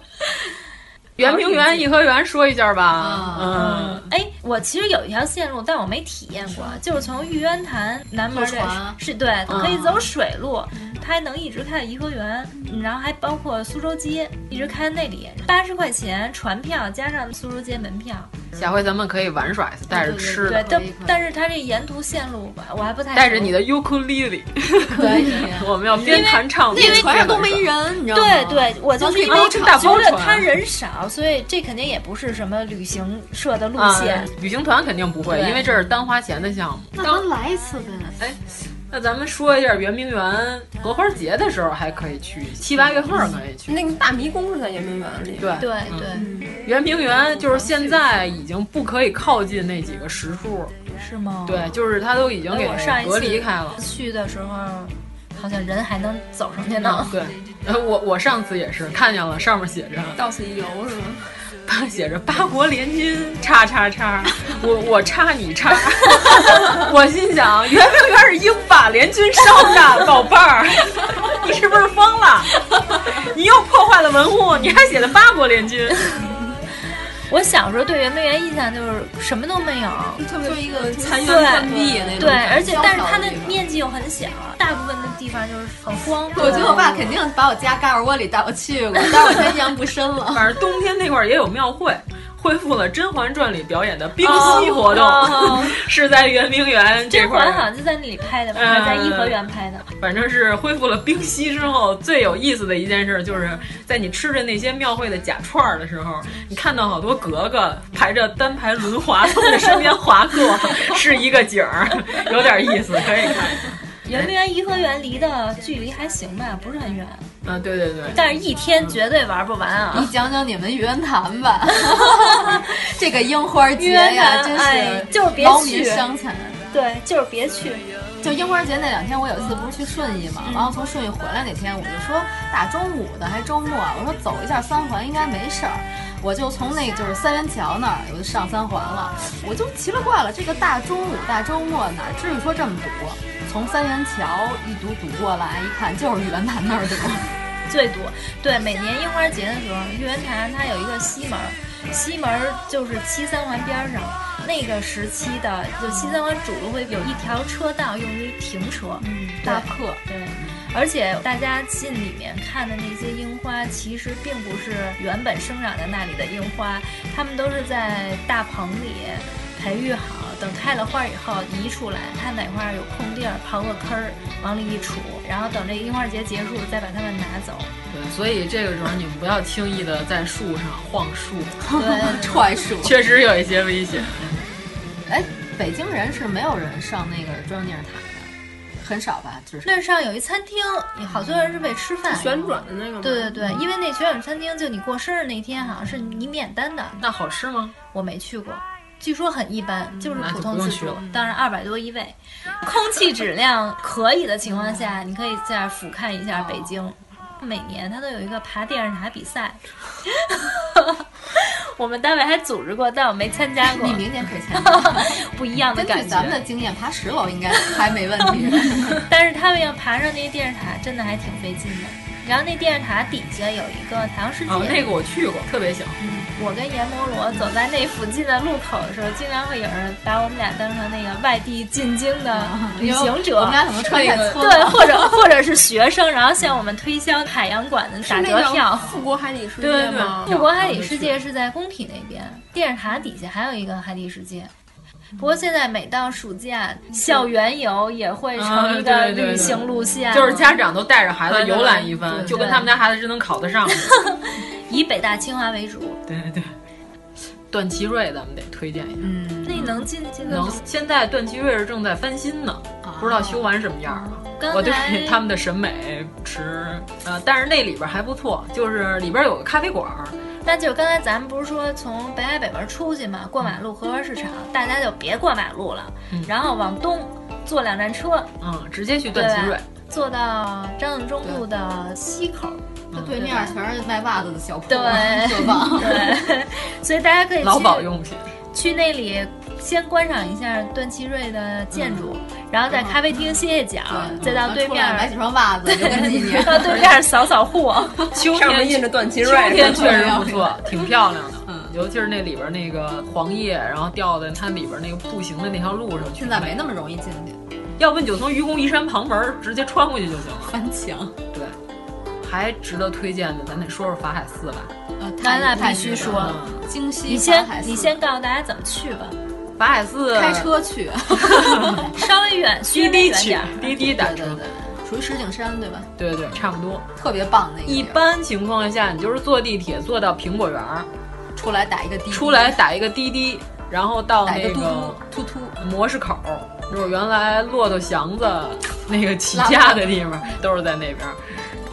圆明园、颐和园说一下吧。嗯，哎，我其实有一条线路，但我没体验过，就是从玉渊潭南门的，是对，可以走水路，它还能一直开到颐和园，然后还包括苏州街，一直开到那里，八十块钱船票加上苏州街门票。下回咱们可以玩耍一次，带着吃的。对，但但是它这沿途线路吧，我还不太。带着你的尤克里里，可以，我们要边弹唱边。那船上都没人，你知道吗？对对，我就是因为觉得它人少，所以这肯定也不是什么旅行社的路线。旅行团肯定不会，因为这是单花钱的项目。那咱来一次呗？哎。那咱们说一下圆明园荷花节的时候还可以去，七八月份可以去。那个大迷宫是在圆明园里。对对对，圆明园就是现在已经不可以靠近那几个石柱，是吗？对，就是它都已经给隔离开了。去的时候好像人还能走上去呢。对，我我上次也是看见了，上面写着到此一游是吗？写着八国联军叉叉叉，我我叉你叉，我心想圆明园是英法联军烧的，宝贝儿，你是不是疯了？你又破坏了文物，你还写了八国联军。我小时候对圆明园印象就是什么都没有，特别一个残垣断壁那种。对，而且但是它的面积又很小，大部分的地方就是很荒。我觉得我爸肯定把我家嘎尔窝里带我去过，但我现在印象不深了。反正冬天那块儿也有庙会。恢复了《甄嬛传》里表演的冰嬉活动，是在圆明园这块。甄嬛好像就在那里拍的吧，还是在颐和园拍的？反正是恢复了冰嬉之后，最有意思的一件事就是在你吃着那些庙会的假串儿的时候，你看到好多格格排着单排轮滑从你身边滑过，是一个景儿，有点意思，可以看。圆明园颐和园离的距离还行吧，不是很远。啊，对对对。但是一天绝对玩不完啊！你讲讲你们玉渊潭吧，这个樱花节呀，真是就是别去伤残。对，就是别去。就樱花节那两天，我有一次不是去顺义嘛，然后从顺义回来那天，我就说大中午的还周末，我说走一下三环应该没事儿。我就从那就是三元桥那儿，我就上三环了。我就奇了怪了，这个大中午大周末哪至于说这么堵？从三元桥一堵堵过来，一看就是玉渊潭那儿堵，最堵。对，每年樱花节的时候，玉渊潭它有一个西门，西门就是七三环边上那个时期的，就西三环主路会有一条车道用于停车，嗯，大客，对。而且大家进里面看的那些樱花，其实并不是原本生长在那里的樱花，它们都是在大棚里培育好，等开了花以后移出来，看哪块有空地儿，刨个坑儿往里一杵，然后等这樱花节结束再把它们拿走。对，所以这个时候你们不要轻易的在树上晃树，对，踹树，确实有一些危险。哎，北京人是没有人上那个中央电视台。很少吧，就是那上有一餐厅，好多人是为吃饭旋转的那个。对对对，因为那旋转餐厅，就你过生日那天，好像是你免单的。那好吃吗？我没去过，据说很一般，就是普通自助。当然二百多一位，空气质量可以的情况下，你可以在俯瞰一下北京。每年他都有一个爬电视塔比赛。我们单位还组织过，但我没参加过。你明年可以参加，不一样的感觉。咱们的经验，爬十楼应该还没问题。但是他们要爬上那个电视塔，真的还挺费劲的。然后那电视塔底下有一个太阳世界，哦，那个我去过，特别小。嗯，我跟阎摩罗走在那附近的路口的时候，经常会有人把我们俩当成那个外地进京的旅行者。我们俩可能穿太错。对，或者或者是学生，然后向我们推销海洋馆的打折票。富国海底世界对对对，富国海底世界是在工体那边，电视塔底下还有一个海底世界。不过现在每到暑假，校园游也会成一个旅行路线，就是家长都带着孩子游览一番，就跟他们家孩子是能考得上。以北大清华为主。对对对，段祺瑞咱们得推荐一下。嗯，那以能进进得能。现在段祺瑞是正在翻新呢，不知道修完什么样了。我对他们的审美持呃，但是那里边还不错，就是里边有个咖啡馆儿，那就是刚才咱们不是说从北海北门出去嘛，过马路荷花市场，大家就别过马路了，然后往东坐两站车，嗯，直接去段祺瑞。坐到张自忠路的西口，它对面全是卖袜子的小铺，对。所以大家可以去 劳保用品，去那里先观赏一下段祺瑞的建筑，嗯然后在咖啡厅歇歇脚，再到对面买几双袜子。到对面扫扫货。秋上面天印着段祺瑞秋天确实不错，挺漂亮的。嗯，尤其是那里边那个黄叶，然后掉在它里边那个步行的那条路上去。现在没那么容易进去，要不你就从愚公移山旁门直接穿过去就行了。翻墙。对，还值得推荐的，咱得说说法海寺吧。呃，那必须说，京西你先法海寺你先告诉大家怎么去吧。法海寺开车去，稍微远，滴滴去远点，滴滴打车。对对对，属于石景山对吧？对对，差不多。特别棒那个。一般情况下，你就是坐地铁坐到苹果园儿，出来打一个滴滴，出来打一个滴滴，然后到那个个突突模式口，就是原来骆驼祥子那个起家的地方，都是在那边。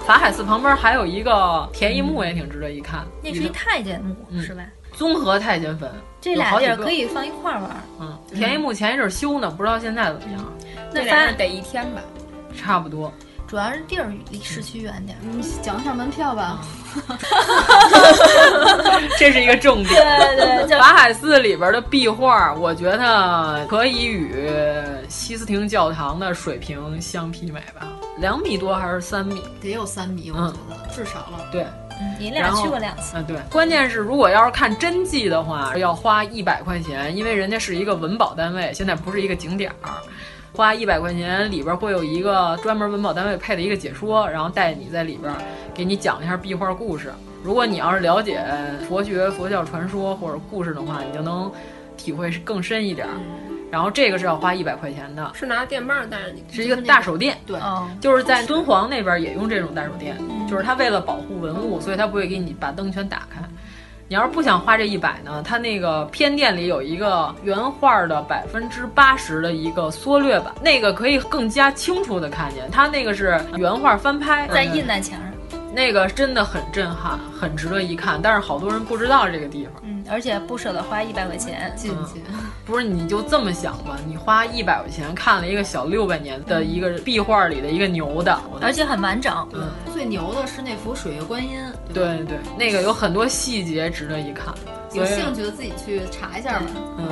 法海寺旁边还有一个田一木，也挺值得一看。那是一太监墓是吧？综合太监坟，这俩地可以放一块儿玩。嗯，田一木前一阵修呢，不知道现在怎么样。那得一天吧，差不多。主要是地儿离市区远点。你讲一下门票吧。这是一个重点。对对，法海寺里边的壁画，我觉得可以与西斯廷教堂的水平相媲美吧，两米多还是三米？得有三米，我觉得至少了。对。嗯，你俩去过两次。嗯，对。关键是，如果要是看真迹的话，要花一百块钱，因为人家是一个文保单位，现在不是一个景点儿。花一百块钱，里边会有一个专门文保单位配的一个解说，然后带你在里边给你讲一下壁画故事。如果你要是了解佛学、佛教传说或者故事的话，你就能体会更深一点。然后这个是要花一百块钱的，是拿电棒带着你，是一个大手电，对，就是在敦煌那边也用这种大手电，就是他为了保护文物，所以他不会给你把灯全打开。你要是不想花这一百呢，它那个偏店里有一个原画的百分之八十的一个缩略版，那个可以更加清楚的看见。它那个是原画翻拍，再印在墙上。那个真的很震撼，很值得一看，但是好多人不知道这个地方，嗯，而且不舍得花一百块钱进去。嗯、不是，你就这么想吗，你花一百块钱看了一个小六百年的一个壁画里的一个牛的，而且很完整。对，最牛的是那幅水月观音。对对，那个有很多细节值得一看。有兴趣的自己去查一下吧。嗯，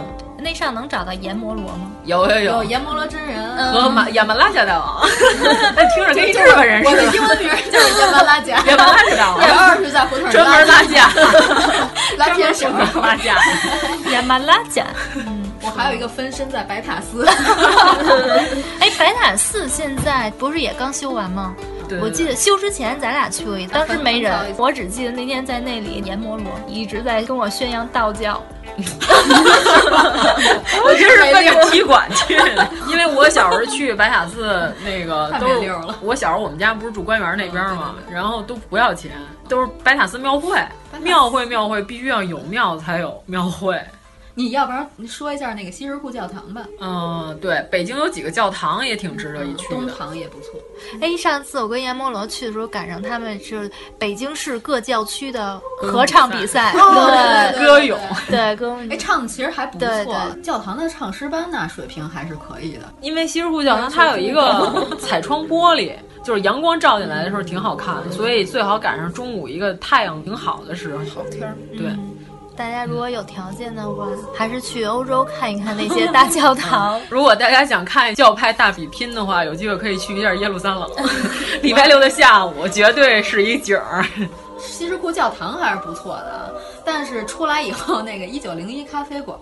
那上能找到阎摩罗吗？有有有阎摩罗真人和马亚麻拉加大王，那听着跟日本人似的。我的英文名就是亚麻拉加，亚麻拉加大王。我二是在胡同专门拉架，拉架什么拉架，亚麻拉加。嗯，我还有一个分身在白塔寺。哎，白塔寺现在不是也刚修完吗？对我记得修之前咱俩去过一次，当时没人，我只记得那天在那里阎摩罗一直在跟我宣扬道教。我就是奔着踢馆去的，因为我小时候去白塔寺那个都是我小时候我们家不是住官园那边嘛，然后都不要钱，都是白塔寺庙会，庙会庙会必须要有庙才有庙会。你要不然你说一下那个西什库教堂吧？嗯，对，北京有几个教堂也挺值得一去的，东堂也不错。哎，上次我跟阎摩罗去的时候，赶上他们是北京市各教区的合唱比赛，对，歌咏，对歌咏。哎，唱的其实还不错。对对，教堂的唱诗班呢，水平还是可以的。因为西什库教堂它有一个彩窗玻璃。就是阳光照进来的时候挺好看的，所以最好赶上中午一个太阳挺好的时候。好天儿，对。嗯大家如果有条件的话，还是去欧洲看一看那些大教堂。如果大家想看教派大比拼的话，有机会可以去一下耶路撒冷。礼拜六的下午绝对是一景儿。西什库教堂还是不错的，但是出来以后那个一九零一咖啡馆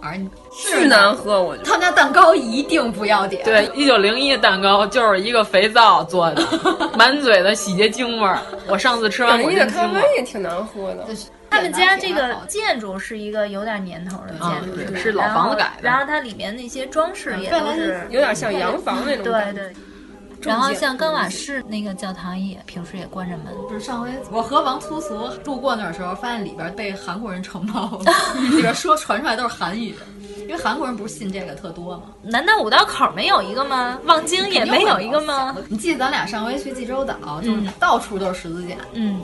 巨难喝，我觉得他们家蛋糕一定不要点。对，一九零一蛋糕就是一个肥皂做的，满嘴的洗洁精味儿。我上次吃完我一的咖啡也挺难喝的。他们家这个建筑是一个有点年头的建筑，嗯、是老房子改的。然后它里面那些装饰也都是有点像洋房那种。对对。然后像冈瓦市那个教堂也平时也关着门。就是上回我和王粗俗路过那儿的时候，发现里边被韩国人承包了，里边说传出来都是韩语。因为韩国人不是信这个特多吗？难道五道口没有一个吗？望京也没有一个吗？你记得咱俩上回去济州岛，就是到处都是十字架。嗯，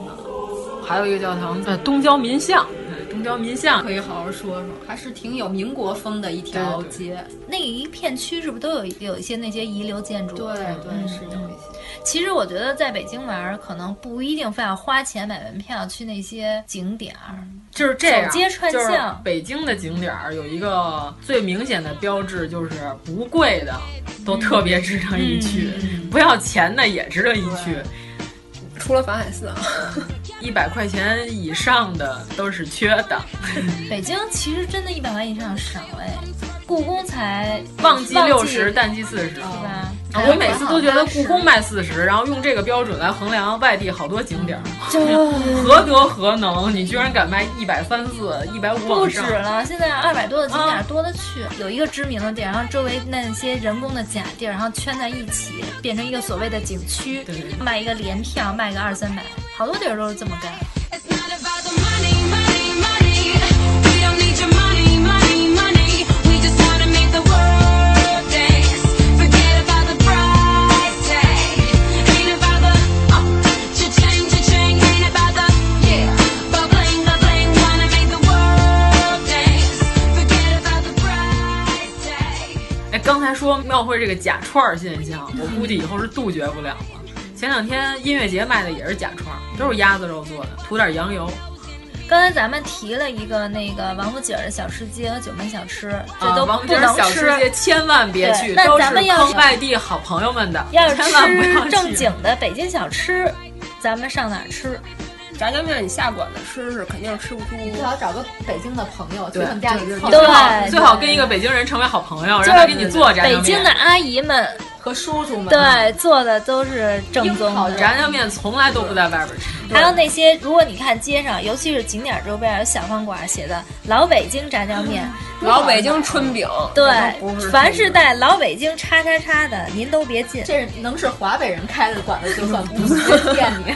还有一个教堂，在，东郊民巷。东郊民巷可以好好说说，还是挺有民国风的一条街。那一片区是不是都有有一些那些遗留建筑？对对，是有一些。其实我觉得在北京玩，可能不一定非要花钱买门票去那些景点儿，就是这样。走街串巷，北京的景点儿有一个最明显的标志，就是不贵的都特别值得一去，不要钱的也值得一去。除了法海寺啊，一百块钱以上的都是缺的。北京其实真的一百万以上少哎，故宫才旺季六十，淡季四十，是吧？我每次都觉得故宫卖四十，然后用这个标准来衡量外地好多景点，何德何能？你居然敢卖一百三四、一百五不止了，现在二百多的景点多的去。有一个知名的地儿，然后周围那些人工的假地儿，然后圈在一起，变成一个所谓的景区，卖一个联票，卖个二三百，好多地儿都是这么干。庙会这个假串儿现象，我估计以后是杜绝不了了。前两天音乐节卖的也是假串儿，都是鸭子肉做的，涂点羊油。刚才咱们提了一个那个王府井的小吃街和九门小吃，这都不能吃。小吃街千万别去，那咱们要外地好朋友们的，要千万不要吃正经的北京小吃，咱们上哪儿吃？炸酱面你下馆子吃是肯定吃不出。最好找个北京的朋友去他们家里蹭。对，最好跟一个北京人成为好朋友，让他给你做炸酱面。北京的阿姨们和叔叔们，对，做的都是正宗的炸酱面，从来都不在外边吃。还有那些，如果你看街上，尤其是景点周边有小饭馆写的“老北京炸酱面”“老北京春饼”，对，凡是带“老北京叉叉叉”的，您都别进。这能是华北人开的馆子，就算不骗你。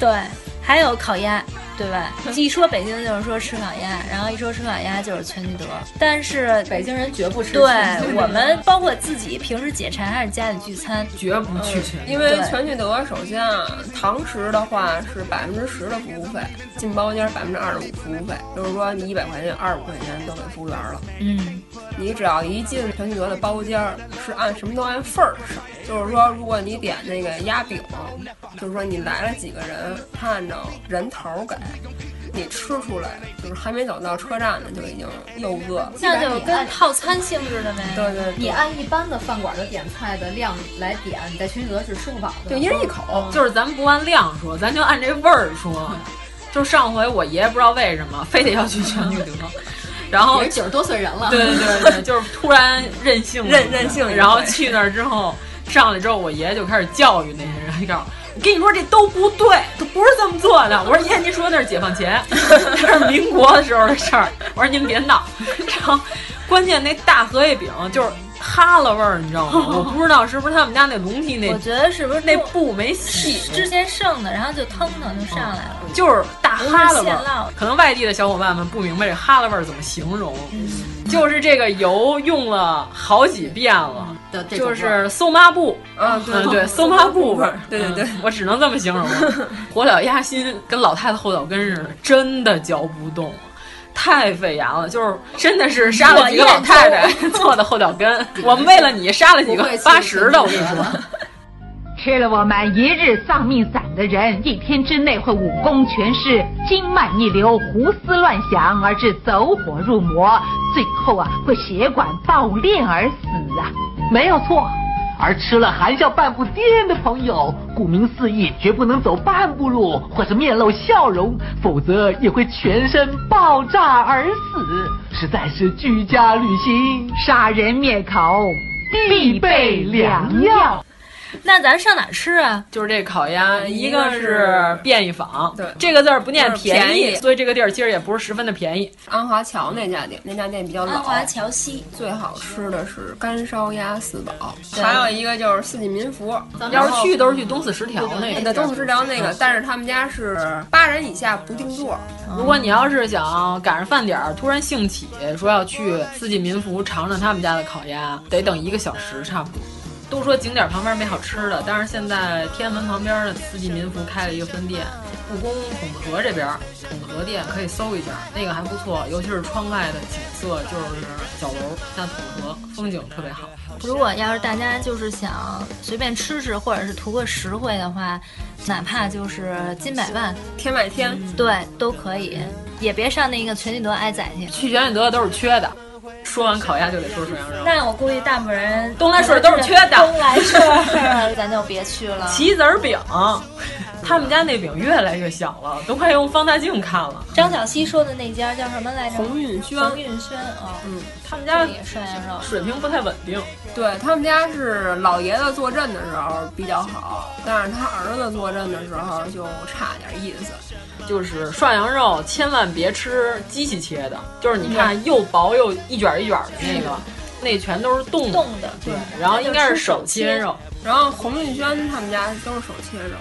对。还有烤鸭，对吧？一说北京就是说吃烤鸭，然后一说吃烤鸭就是全聚德。但是北京人绝不吃。对我们包括自己平时解馋还是家里聚餐，绝不去全。因为全聚德首先啊，堂食的话是百分之十的服务费，进包间百分之二十五服务费，就是说你一百块钱二十五块钱都给服务员了。嗯，你只要一进全聚德的包间，是按什么都按份儿上。就是说，如果你点那个鸭饼，就是说你来了几个人，他按照人头给，你吃出来就是还没走到车站呢，就已经又饿了。那就跟套餐性质的呗。对对，你按一般的饭馆的点菜的量来点，你在全聚德是吃不饱的。就一人一口，就是咱们不按量说，咱就按这味儿说。就上回我爷爷不知道为什么非得要去全聚德，然后九十多岁人了，对对对对，就是突然任性任任性，然后去那儿之后。上来之后，我爷爷就开始教育那些人，你告诉跟你说这都不对，都不是这么做的。我说爷，您说那是解放前，那是民国的时候的事儿。我说您别闹。然后，关键那大荷叶饼就是哈喇味儿，你知道吗？我不知道是不是他们家那笼屉那，我觉得是不是那布没洗，之前剩的，然后就腾腾就上来了，就是大哈喇味儿。可能外地的小伙伴们不明白这哈喇味儿怎么形容，就是这个油用了好几遍了。就是搜抹布嗯，对 对，松麻布，对对对，我只能这么形容。火燎鸭心跟老太太后脚跟似的，真的嚼不动，太费牙了。就是真的是杀了几个老太太 做的后脚跟，我们为了你杀了几个八十的，我跟你说。吃了我们一日丧命散的人，一天之内会武功全失、经脉逆流、胡思乱想，而致走火入魔，最后啊会血管爆裂而死啊。没有错，而吃了含笑半步癫的朋友，顾名思义，绝不能走半步路或是面露笑容，否则也会全身爆炸而死，实在是居家旅行杀人灭口必备良药。那咱上哪吃啊？就是这烤鸭，一个是便宜坊，对，这个字儿不念便宜，所以这个地儿其实也不是十分的便宜。安华桥那家店，那家店比较老。安华桥西最好吃的是干烧鸭四宝，还有一个就是四季民福。要是去都是去东四十条那个，对，东四十条那个，但是他们家是八人以下不定座。如果你要是想赶上饭点儿，突然兴起说要去四季民福尝尝他们家的烤鸭，得等一个小时差不多。都说景点旁边没好吃的，但是现在天安门旁边的四季民福开了一个分店，故宫筒子河这边筒子河店可以搜一下，那个还不错，尤其是窗外的景色就是小楼加筒子河，风景特别好。如果要是大家就是想随便吃吃，或者是图个实惠的话，哪怕就是金百万、天外天，对，都可以，也别上那个全聚德挨宰去，去全聚德都是缺的。说完烤鸭就得说涮羊肉，那我估计大部分人东来顺都是缺的。东来顺咱就别去了。棋子儿饼，他们家那饼越来越小了，都快用放大镜看了。张小西说的那家叫什么来着？鸿运轩。鸿运轩啊，嗯，他们家也涮羊肉，水平不太稳定。对他们家是老爷子坐镇的时候比较好，但是他儿子坐镇的时候就差点意思。就是涮羊肉千万别吃机器切的，就是你看又薄又一卷一卷的那个，那全都是冻冻的。对，然后应该是手切肉。然后洪运轩他们家都是手切肉，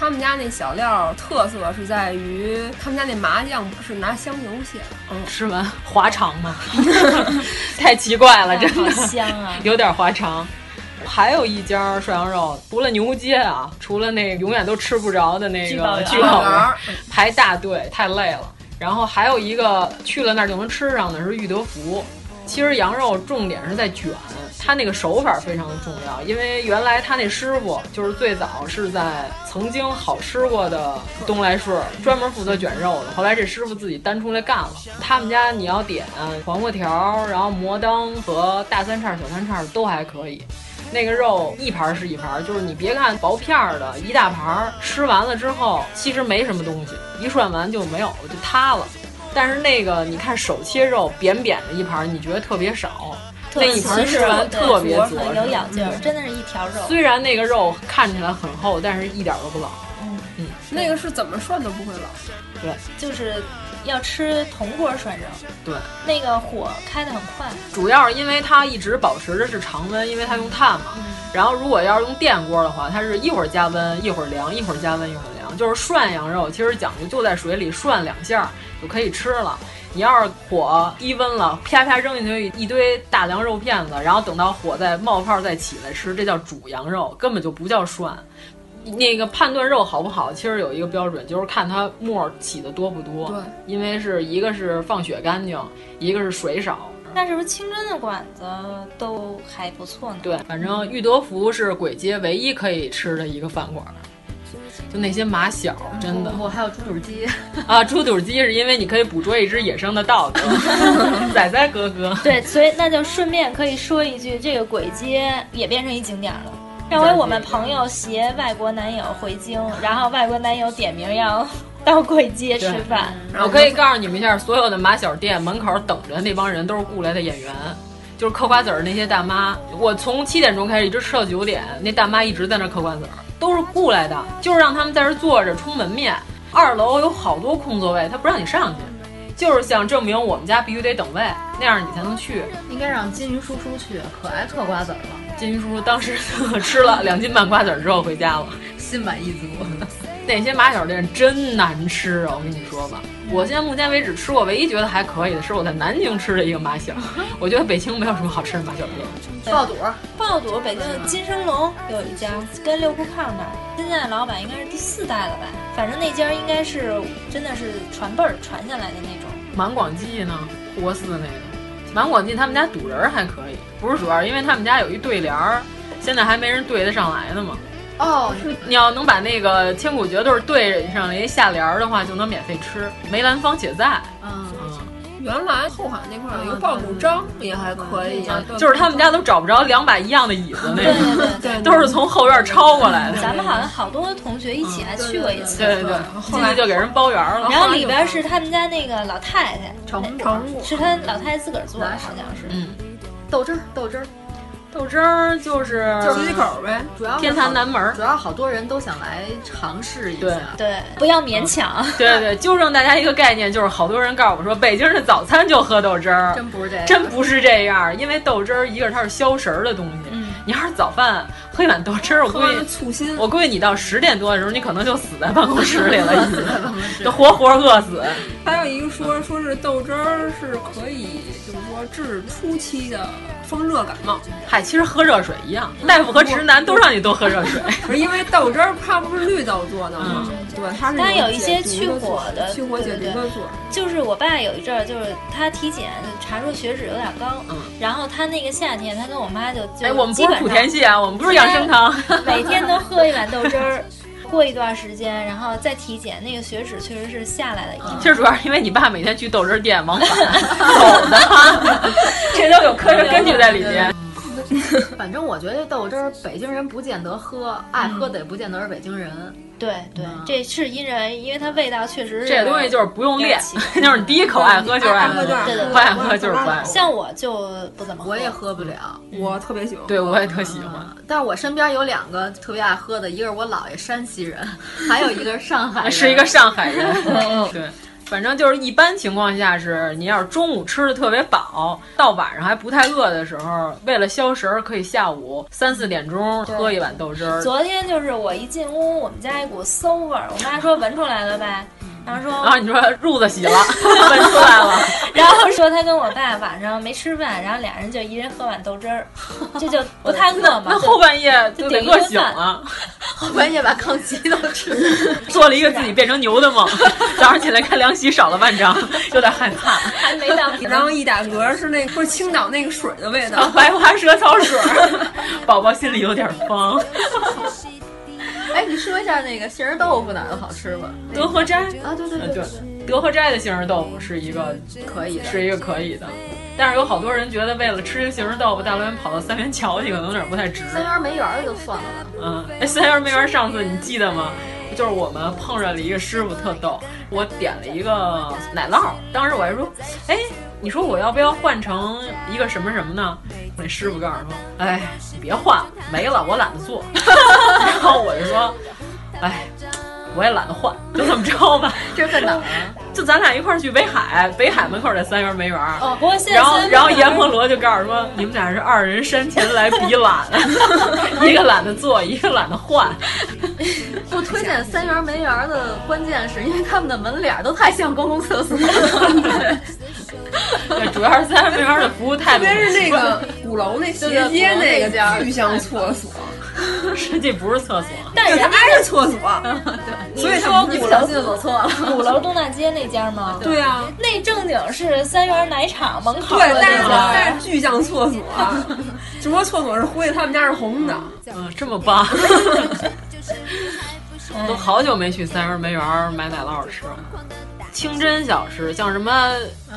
他们家那小料特色是在于他们家那麻酱是拿香油写的。嗯，吃完滑肠吗？太奇怪了，真的香啊，有点滑肠。还有一家涮羊肉，除了牛街啊，除了那永远都吃不着的那个聚宝园，排大队太累了。然后还有一个去了那儿就能吃上的是裕德福。其实羊肉重点是在卷，它那个手法非常的重要，因为原来他那师傅就是最早是在曾经好吃过的东来顺专门负责卷肉的，后来这师傅自己单出来干了。他们家你要点黄瓜条，然后摩登和大三叉、小三叉都还可以。那个肉一盘是一盘，就是你别看薄片儿的一大盘，吃完了之后其实没什么东西，一涮完就没有了就塌了。但是那个你看手切肉扁扁的一盘，你觉得特别少，那一盘吃完特别足，有咬劲儿，真的是一条肉。虽然那个肉看起来很厚，但是一点都不老。嗯嗯，那个是怎么涮都不会老。对，就是。要吃铜锅涮肉，对，那个火开的很快，主要是因为它一直保持的是常温，因为它用炭嘛。然后如果要是用电锅的话，它是一会儿加温一会儿凉，一会儿加温一会儿凉。就是涮羊肉，其实讲究就在水里涮两下就可以吃了。你要是火低温了，啪啪扔进去一堆大凉肉片子，然后等到火再冒泡再起来吃，这叫煮羊肉，根本就不叫涮。那个判断肉好不好，其实有一个标准，就是看它沫起的多不多。对，因为是一个是放血干净，一个是水少。那是不是清真的馆子都还不错呢？对，反正裕德福是簋街唯一可以吃的一个饭馆。就那些马小，真的。我还有猪肚鸡 啊，猪肚鸡是因为你可以捕捉一只野生的稻子。仔仔哥哥。对，所以那就顺便可以说一句，这个簋街也变成一景点了。上回我们朋友携外国男友回京，然后外国男友点名要 到簋街吃饭。我可以告诉你们一下，所有的马小店门口等着那帮人都是雇来的演员，就是嗑瓜子儿那些大妈。我从七点钟开始一直吃到九点，那大妈一直在那嗑瓜子儿，都是雇来的，就是让他们在这坐着充门面。二楼有好多空座位，他不让你上去，就是想证明我们家必须得等位，那样你才能去。应该让金鱼叔叔去，可爱嗑瓜子儿了。金鱼叔叔当时吃了两斤半瓜子之后回家了，心满意足。那些马小店真难吃啊！我跟你说吧，我现在目前为止吃过唯一觉得还可以的是我在南京吃的一个麻小。我觉得北京没有什么好吃的麻小店。爆肚，爆肚，北京的金生龙有一家，跟六铺炕那儿，现在老板应该是第四代了吧？反正那家应该是真的是传辈儿传下来的那种。满广记呢，国四那个满广记他们家赌人还可以。不是主要，因为他们家有一对联儿，现在还没人对得上来呢嘛。哦，你要能把那个千古绝对对上了一下联儿的话，就能免费吃。梅兰芳且在。嗯嗯，原来后海那块儿有一个爆肚章也还可以，就是他们家都找不着两把一样的椅子那种，对对 对，都是从后院抄过来的。咱们好像好多同学一起还去过一次，对对对，后来就给人包圆了。然后里边是他们家那个老太太，成成是他老太太自个儿做的，好像是。嗯。豆汁儿，豆汁儿，豆汁儿就是就是一口呗，主要天坛南门，主要好多人都想来尝试一下。对，不要勉强。对对，纠正大家一个概念，就是好多人告诉我说，北京的早餐就喝豆汁儿，真不是这样，真不是这样。因为豆汁儿，一个是它是消食儿的东西，嗯，你要是早饭喝一碗豆汁儿，我估计醋心，我估计你到十点多的时候，你可能就死在办公室里了，已经就活活饿死。还有一个说，说是豆汁儿是可以，治初期的风热感冒。嗨，其实喝热水一样，大夫和直男都让你多喝热水。不 是因为豆汁儿它不是绿豆做的吗？对，它是它有一些解去毒的火的，去火解毒的做。就是我爸有一阵儿，就是他体检查出血脂有点高，嗯然后他那个夏天，他跟我妈就就哎，我们不是莆田系啊，我们不是养生堂，每天都喝一碗豆汁儿。过一段时间，然后再体检，那个血脂确实是下来了一点。其实主要是因为你爸每天去豆汁儿店往返 走的，这都有科学根据在里面。反正我觉得豆汁儿，北京人不见得喝，爱喝的也不见得是北京人。对对，这是因人，因为它味道确实是这东西就是不用练，就是你第一口爱喝就是爱喝，对对不 爱喝就是不爱喝。像我就不怎么喝，我也喝不了，我特别喜欢。对，我也特喜欢。但是我身边有两个特别爱喝的，一个是我姥爷山西人，还有一个是上海人，是一个上海人。对。反正就是一般情况下是，你要是中午吃的特别饱，到晚上还不太饿的时候，为了消食儿，可以下午三四点钟喝一碗豆汁儿。昨天就是我一进屋，我们家一股馊味儿，我妈说闻出来了呗，然后说，然后你说褥子洗了，闻出来了，然后说他跟我爸晚上没吃饭，然后俩人就一人喝碗豆汁儿，这就不太饿嘛。那后半夜就得饿醒了，后半夜把康熙都吃了，做了一个自己变成牛的梦，早上起来看凉席少了半张，有点害怕。还没到，然后一打嗝是那不是青岛那个水的味道，白花蛇草水，宝宝心里有点慌。哎，你说一下那个杏仁豆腐哪儿的好吃吧？德和斋啊，对对对对，德和斋的杏仁豆腐是一个可以的，是一个可以的。但是有好多人觉得为了吃个杏仁豆腐，大老远跑到三元桥去，可能有点不太值。三元梅园就算了吧。嗯，哎，三元梅园上次你记得吗？就是我们碰上了一个师傅特逗，我点了一个奶酪，当时我还说，哎，你说我要不要换成一个什么什么呢？那师傅告诉说，哎，你别换了，没了，我懒得做。然后我就说，哎。我也懒得换，就这么着吧。这是在哪儿啊？就咱俩一块儿去北海，北海门口的三元梅园。哦，不过现在然后然后阎摩罗就告诉说，你们俩是二人山前来比懒，一个懒得做，一个懒得换。不推荐三元梅园的关键是因为他们的门脸都太像公共厕所了。对，主要是三元梅园的服务态度，特别是那个鼓楼那斜街那个巨像厕所。实际不是厕所，但人家挨着厕所，对，所以说你鼓楼就走错了。鼓楼东大街那家吗？对啊，那正经是三元奶厂门口对，但是家，但是巨像厕所，只不过厕所是灰的，他们家是红的。嗯，这么棒。都好久没去三元梅园买奶酪吃了。清真小吃，像什么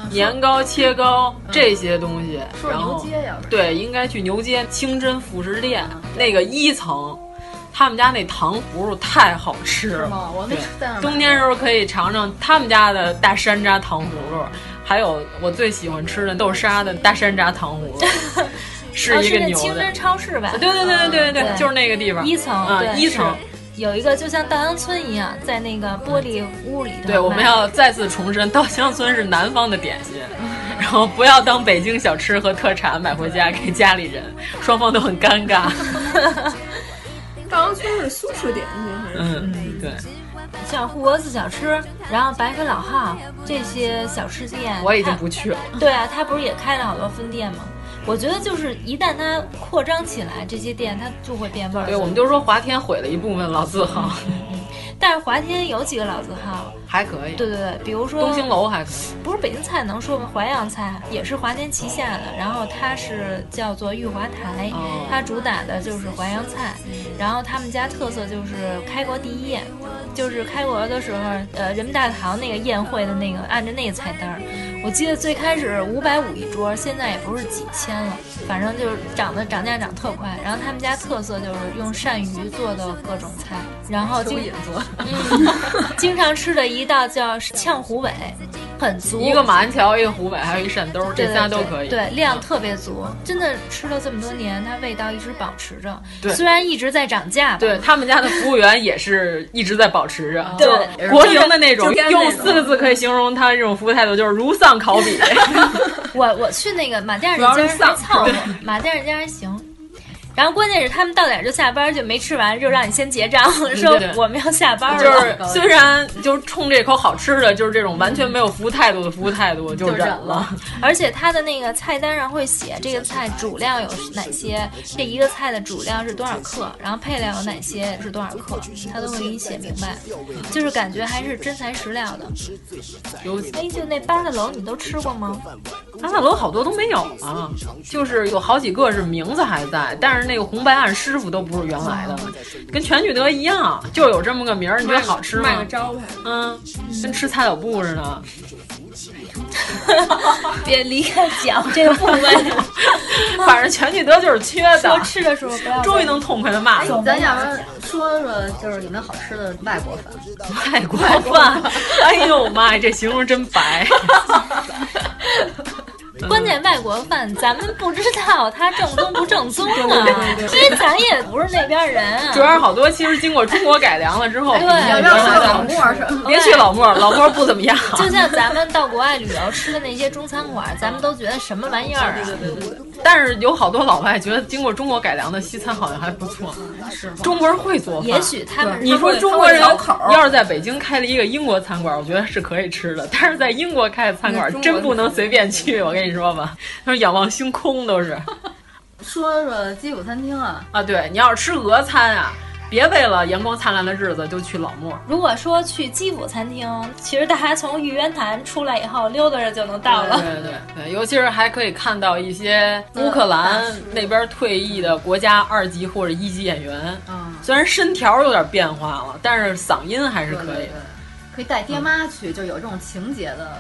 年糕、切糕这些东西，然后对，应该去牛街清真副食店那个一层，他们家那糖葫芦太好吃了。我没冬天时候可以尝尝他们家的大山楂糖葫芦，还有我最喜欢吃的豆沙的大山楂糖葫芦，是一个牛的。清真超市吧？对对对对对对，就是那个地方一层啊，一层。有一个就像稻香村一样，在那个玻璃屋里头。对，我们要再次重申，稻香村是南方的点心，然后不要当北京小吃和特产买回家给家里人，双方都很尴尬。稻香村是苏式点心还是？嗯，对。像护国寺小吃，然后白水老号这些小吃店，我已经不去了。对啊，他不是也开了好多分店吗？我觉得就是一旦它扩张起来，这些店它就会变味儿。对，我们就说华天毁了一部分老字号，但是华天有几个老字号还可以。对对对，比如说东兴楼还可以。不是北京菜能说吗？淮扬菜也是华天旗下的，然后它是叫做玉华台，哦、它主打的就是淮扬菜，然后他们家特色就是开国第一宴，就是开国的时候，呃，人民大堂那个宴会的那个按着那个菜单。我记得最开始五百五一桌，现在也不是几千了，反正就是涨的涨价涨特快。然后他们家特色就是用鳝鱼做的各种菜，然后经做，嗯，经常吃的一道叫炝虎尾，很足，一个马鞍桥，一个湖北，还有一扇兜，这仨都可以。对，量特别足，真的吃了这么多年，它味道一直保持着。对，虽然一直在涨价。对他们家的服务员也是一直在保持着。对，国营的那种，用四个字可以形容他这种服务态度，就是如丧考妣。我我去那个马甸那家还凑合，马甸那家还行。然后关键是他们到点就下班，就没吃完就让你先结账，说我们要下班了。就是虽然就是冲这口好吃的，就是这种完全没有服务态度的服务态度就忍了。而且他的那个菜单上会写这个菜主料有哪些，这一个菜的主料是多少克，然后配料有哪些是多少克，他都会给你写明白。就是感觉还是真材实料的。有哎，就那八大楼你都吃过吗？八大楼好多都没有了，就是有好几个是名字还在，但是。那个红白案师傅都不是原来的，跟全聚德一样，就有这么个名儿。你觉得好吃吗？卖个招牌，嗯，跟吃菜脚布似的。别离开脚 这个部位，反正全聚德就是缺的。说吃的时候不要。终于能痛快的骂了。咱要不说说，就是有没有好吃的外国饭？外国饭，哎呦妈呀，这形容真白。关键外国饭咱们不知道它正宗不正宗啊，因为咱也不是那边人啊。主要是好多其实经过中国改良了之后，对，别去老莫是，别去老莫，老莫不怎么样。就像咱们到国外旅游吃的那些中餐馆，咱们都觉得什么玩意儿啊？对对对对。但是有好多老外觉得经过中国改良的西餐好像还不错。是？中国人会做饭。也许他们你说中国人要是在北京开了一个英国餐馆，我觉得是可以吃的。但是在英国开的餐馆真不能随便去，我跟你说吧。他说：“仰望星空都是。”说说基辅餐厅啊啊！对你要是吃俄餐啊，别为了阳光灿烂的日子就去老莫。如果说去基辅餐厅，其实大家从玉渊潭出来以后溜达着就能到了。对对对，尤其是还可以看到一些乌克兰那边退役的国家二级或者一级演员。嗯，虽然身条有点变化了，但是嗓音还是可以的。可以带爹妈去，就有这种情节的。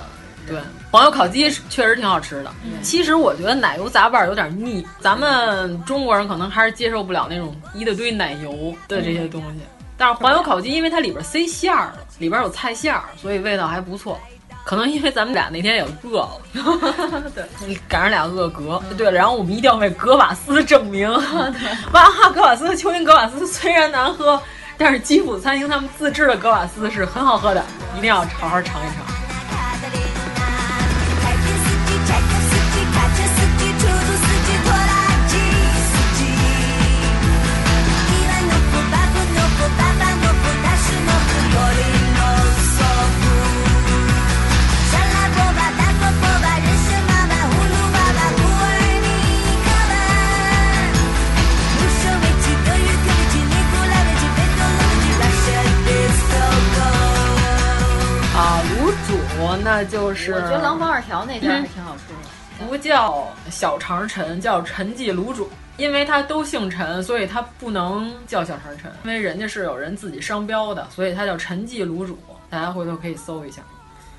对，黄油烤鸡确实挺好吃的。其实我觉得奶油杂拌有点腻，咱们中国人可能还是接受不了那种一大堆奶油的这些东西。但是黄油烤鸡，因为它里边塞馅儿了，里边有菜馅儿，所以味道还不错。可能因为咱们俩那天也饿了，对，赶上俩饿嗝。对了，然后我们一定要为格瓦斯证明。哇哈，格瓦斯的秋音格瓦斯虽然难喝，但是基辅餐厅他们自制的格瓦斯是很好喝的，一定要好好尝一尝。那就是我觉得廊坊二条那家还挺好吃的，不叫小肠陈，叫陈记卤煮，因为它都姓陈，所以它不能叫小肠陈，因为人家是有人自己商标的，所以它叫陈记卤煮，大家回头可以搜一下。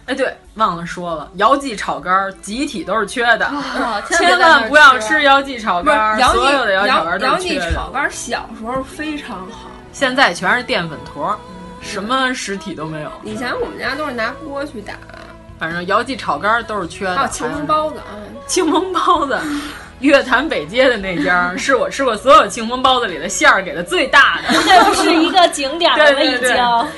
哎，对，忘了说了，姚记炒肝集体都是缺的，千万不要吃姚记炒肝，所有的姚记炒肝都是缺的。姚记炒肝小时候非常好，现在全是淀粉坨，什么实体都没有。以前我们家都是拿锅去打。反正姚记炒肝都是缺的，还有庆丰包子啊！庆丰包子，月坛北街的那家 是我吃过所有庆丰包子里的馅儿给的最大的，这是一个景点了已经。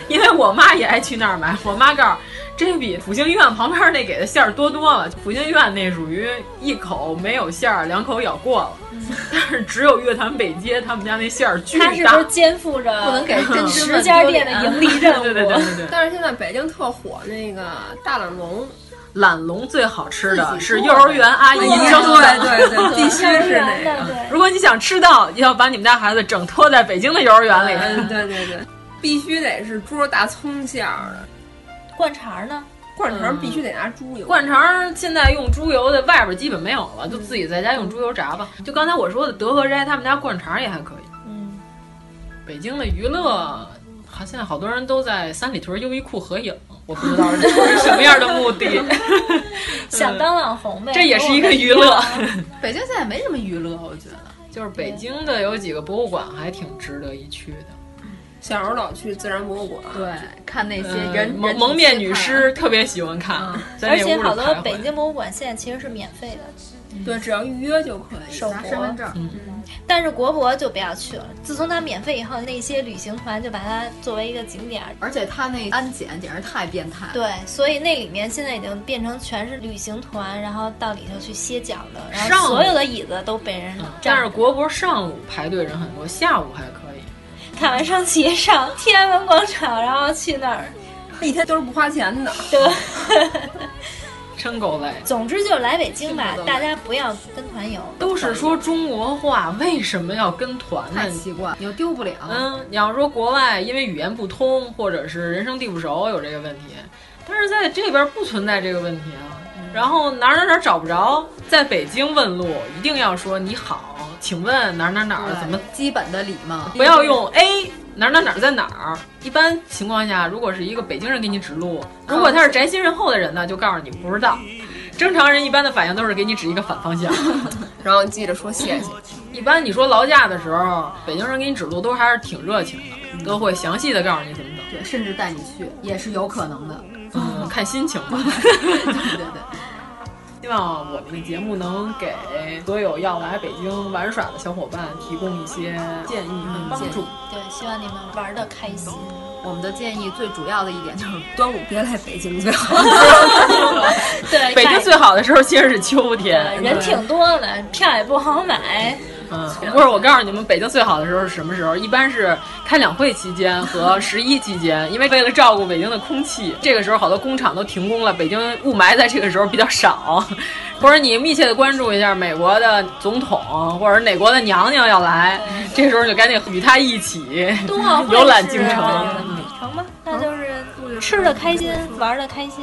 因为我妈也爱去那儿买，我妈告诉这比复兴医院旁边那给的馅儿多多了。复兴医院那属于一口没有馅儿，两口咬过了，但是只有月坛北街他们家那馅儿巨大。他是不是肩负着不能给 十家店的盈利任务？对对对对对。但是现在北京特火那个大懒龙。懒龙最好吃的是幼儿园阿姨蒸的，对对对，必须是那个。如果你想吃到，要把你们家孩子整托在北京的幼儿园里。对对对，必须得是猪肉大葱馅儿的。灌肠呢？灌肠必须得拿猪油。灌肠现在用猪油的外边基本没有了，就自己在家用猪油炸吧。就刚才我说的德和斋他们家灌肠也还可以。嗯，北京的娱乐。好现在好多人都在三里屯优衣库合影，我不知道 是什么样的目的。想当网红呗，这也是一个娱乐。北京现在没什么娱乐，我觉得。就是北京的有几个博物馆还挺值得一去的。小时候老去自然博物馆，对，看那些嗯人蒙蒙面女尸特别喜欢看，在而且好多北京博物馆现在其实是免费的，对，只要预约就可以手拿身份证。嗯但是国博就不要去了。自从它免费以后，那些旅行团就把它作为一个景点儿。而且它那安检简直太变态了。对，所以那里面现在已经变成全是旅行团，然后到里头去歇脚的，然后所有的椅子都被人占但是国博上午排队人很多，下午还可以。看完升旗上天安门广场，然后去那儿，一天都是不花钱的。对，真够累。总之就是来北京吧，大家不要跟团游。都是说中国话，为什么要跟团呢？太奇怪，你又丢不了。嗯，你要说国外因为语言不通，或者是人生地不熟有这个问题，但是在这边不存在这个问题啊。然后哪儿哪儿哪儿找不着，在北京问路一定要说你好，请问哪儿哪儿哪儿怎么基本的礼貌，不要用 A 哪儿哪儿哪儿在哪儿。一般情况下，如果是一个北京人给你指路，如果他是宅心仁厚的人呢，就告诉你不知道。正常人一般的反应都是给你指一个反方向，然后记着说谢谢。一般你说劳驾的时候，北京人给你指路都还是挺热情的，都会详细的告诉你怎么走。对，甚至带你去也是有可能的。嗯，看心情吧。对 对对。希望我们的节目能给所有要来北京玩耍的小伙伴提供一些建议和帮助。对，希望你们玩的开心。我们的建议最主要的一点就是端午别来北京最好。对，北京最好的时候其实是秋天，人挺多的，票也不好买。嗯，不是，我告诉你们，北京最好的时候是什么时候？一般是开两会期间和 十一期间，因为为了照顾北京的空气，这个时候好多工厂都停工了，北京雾霾在这个时候比较少。或者你密切的关注一下美国的总统或者哪国的娘娘要来，这时候就赶紧与他一起 游览京城。成吧，那就是吃的开心，玩的开心。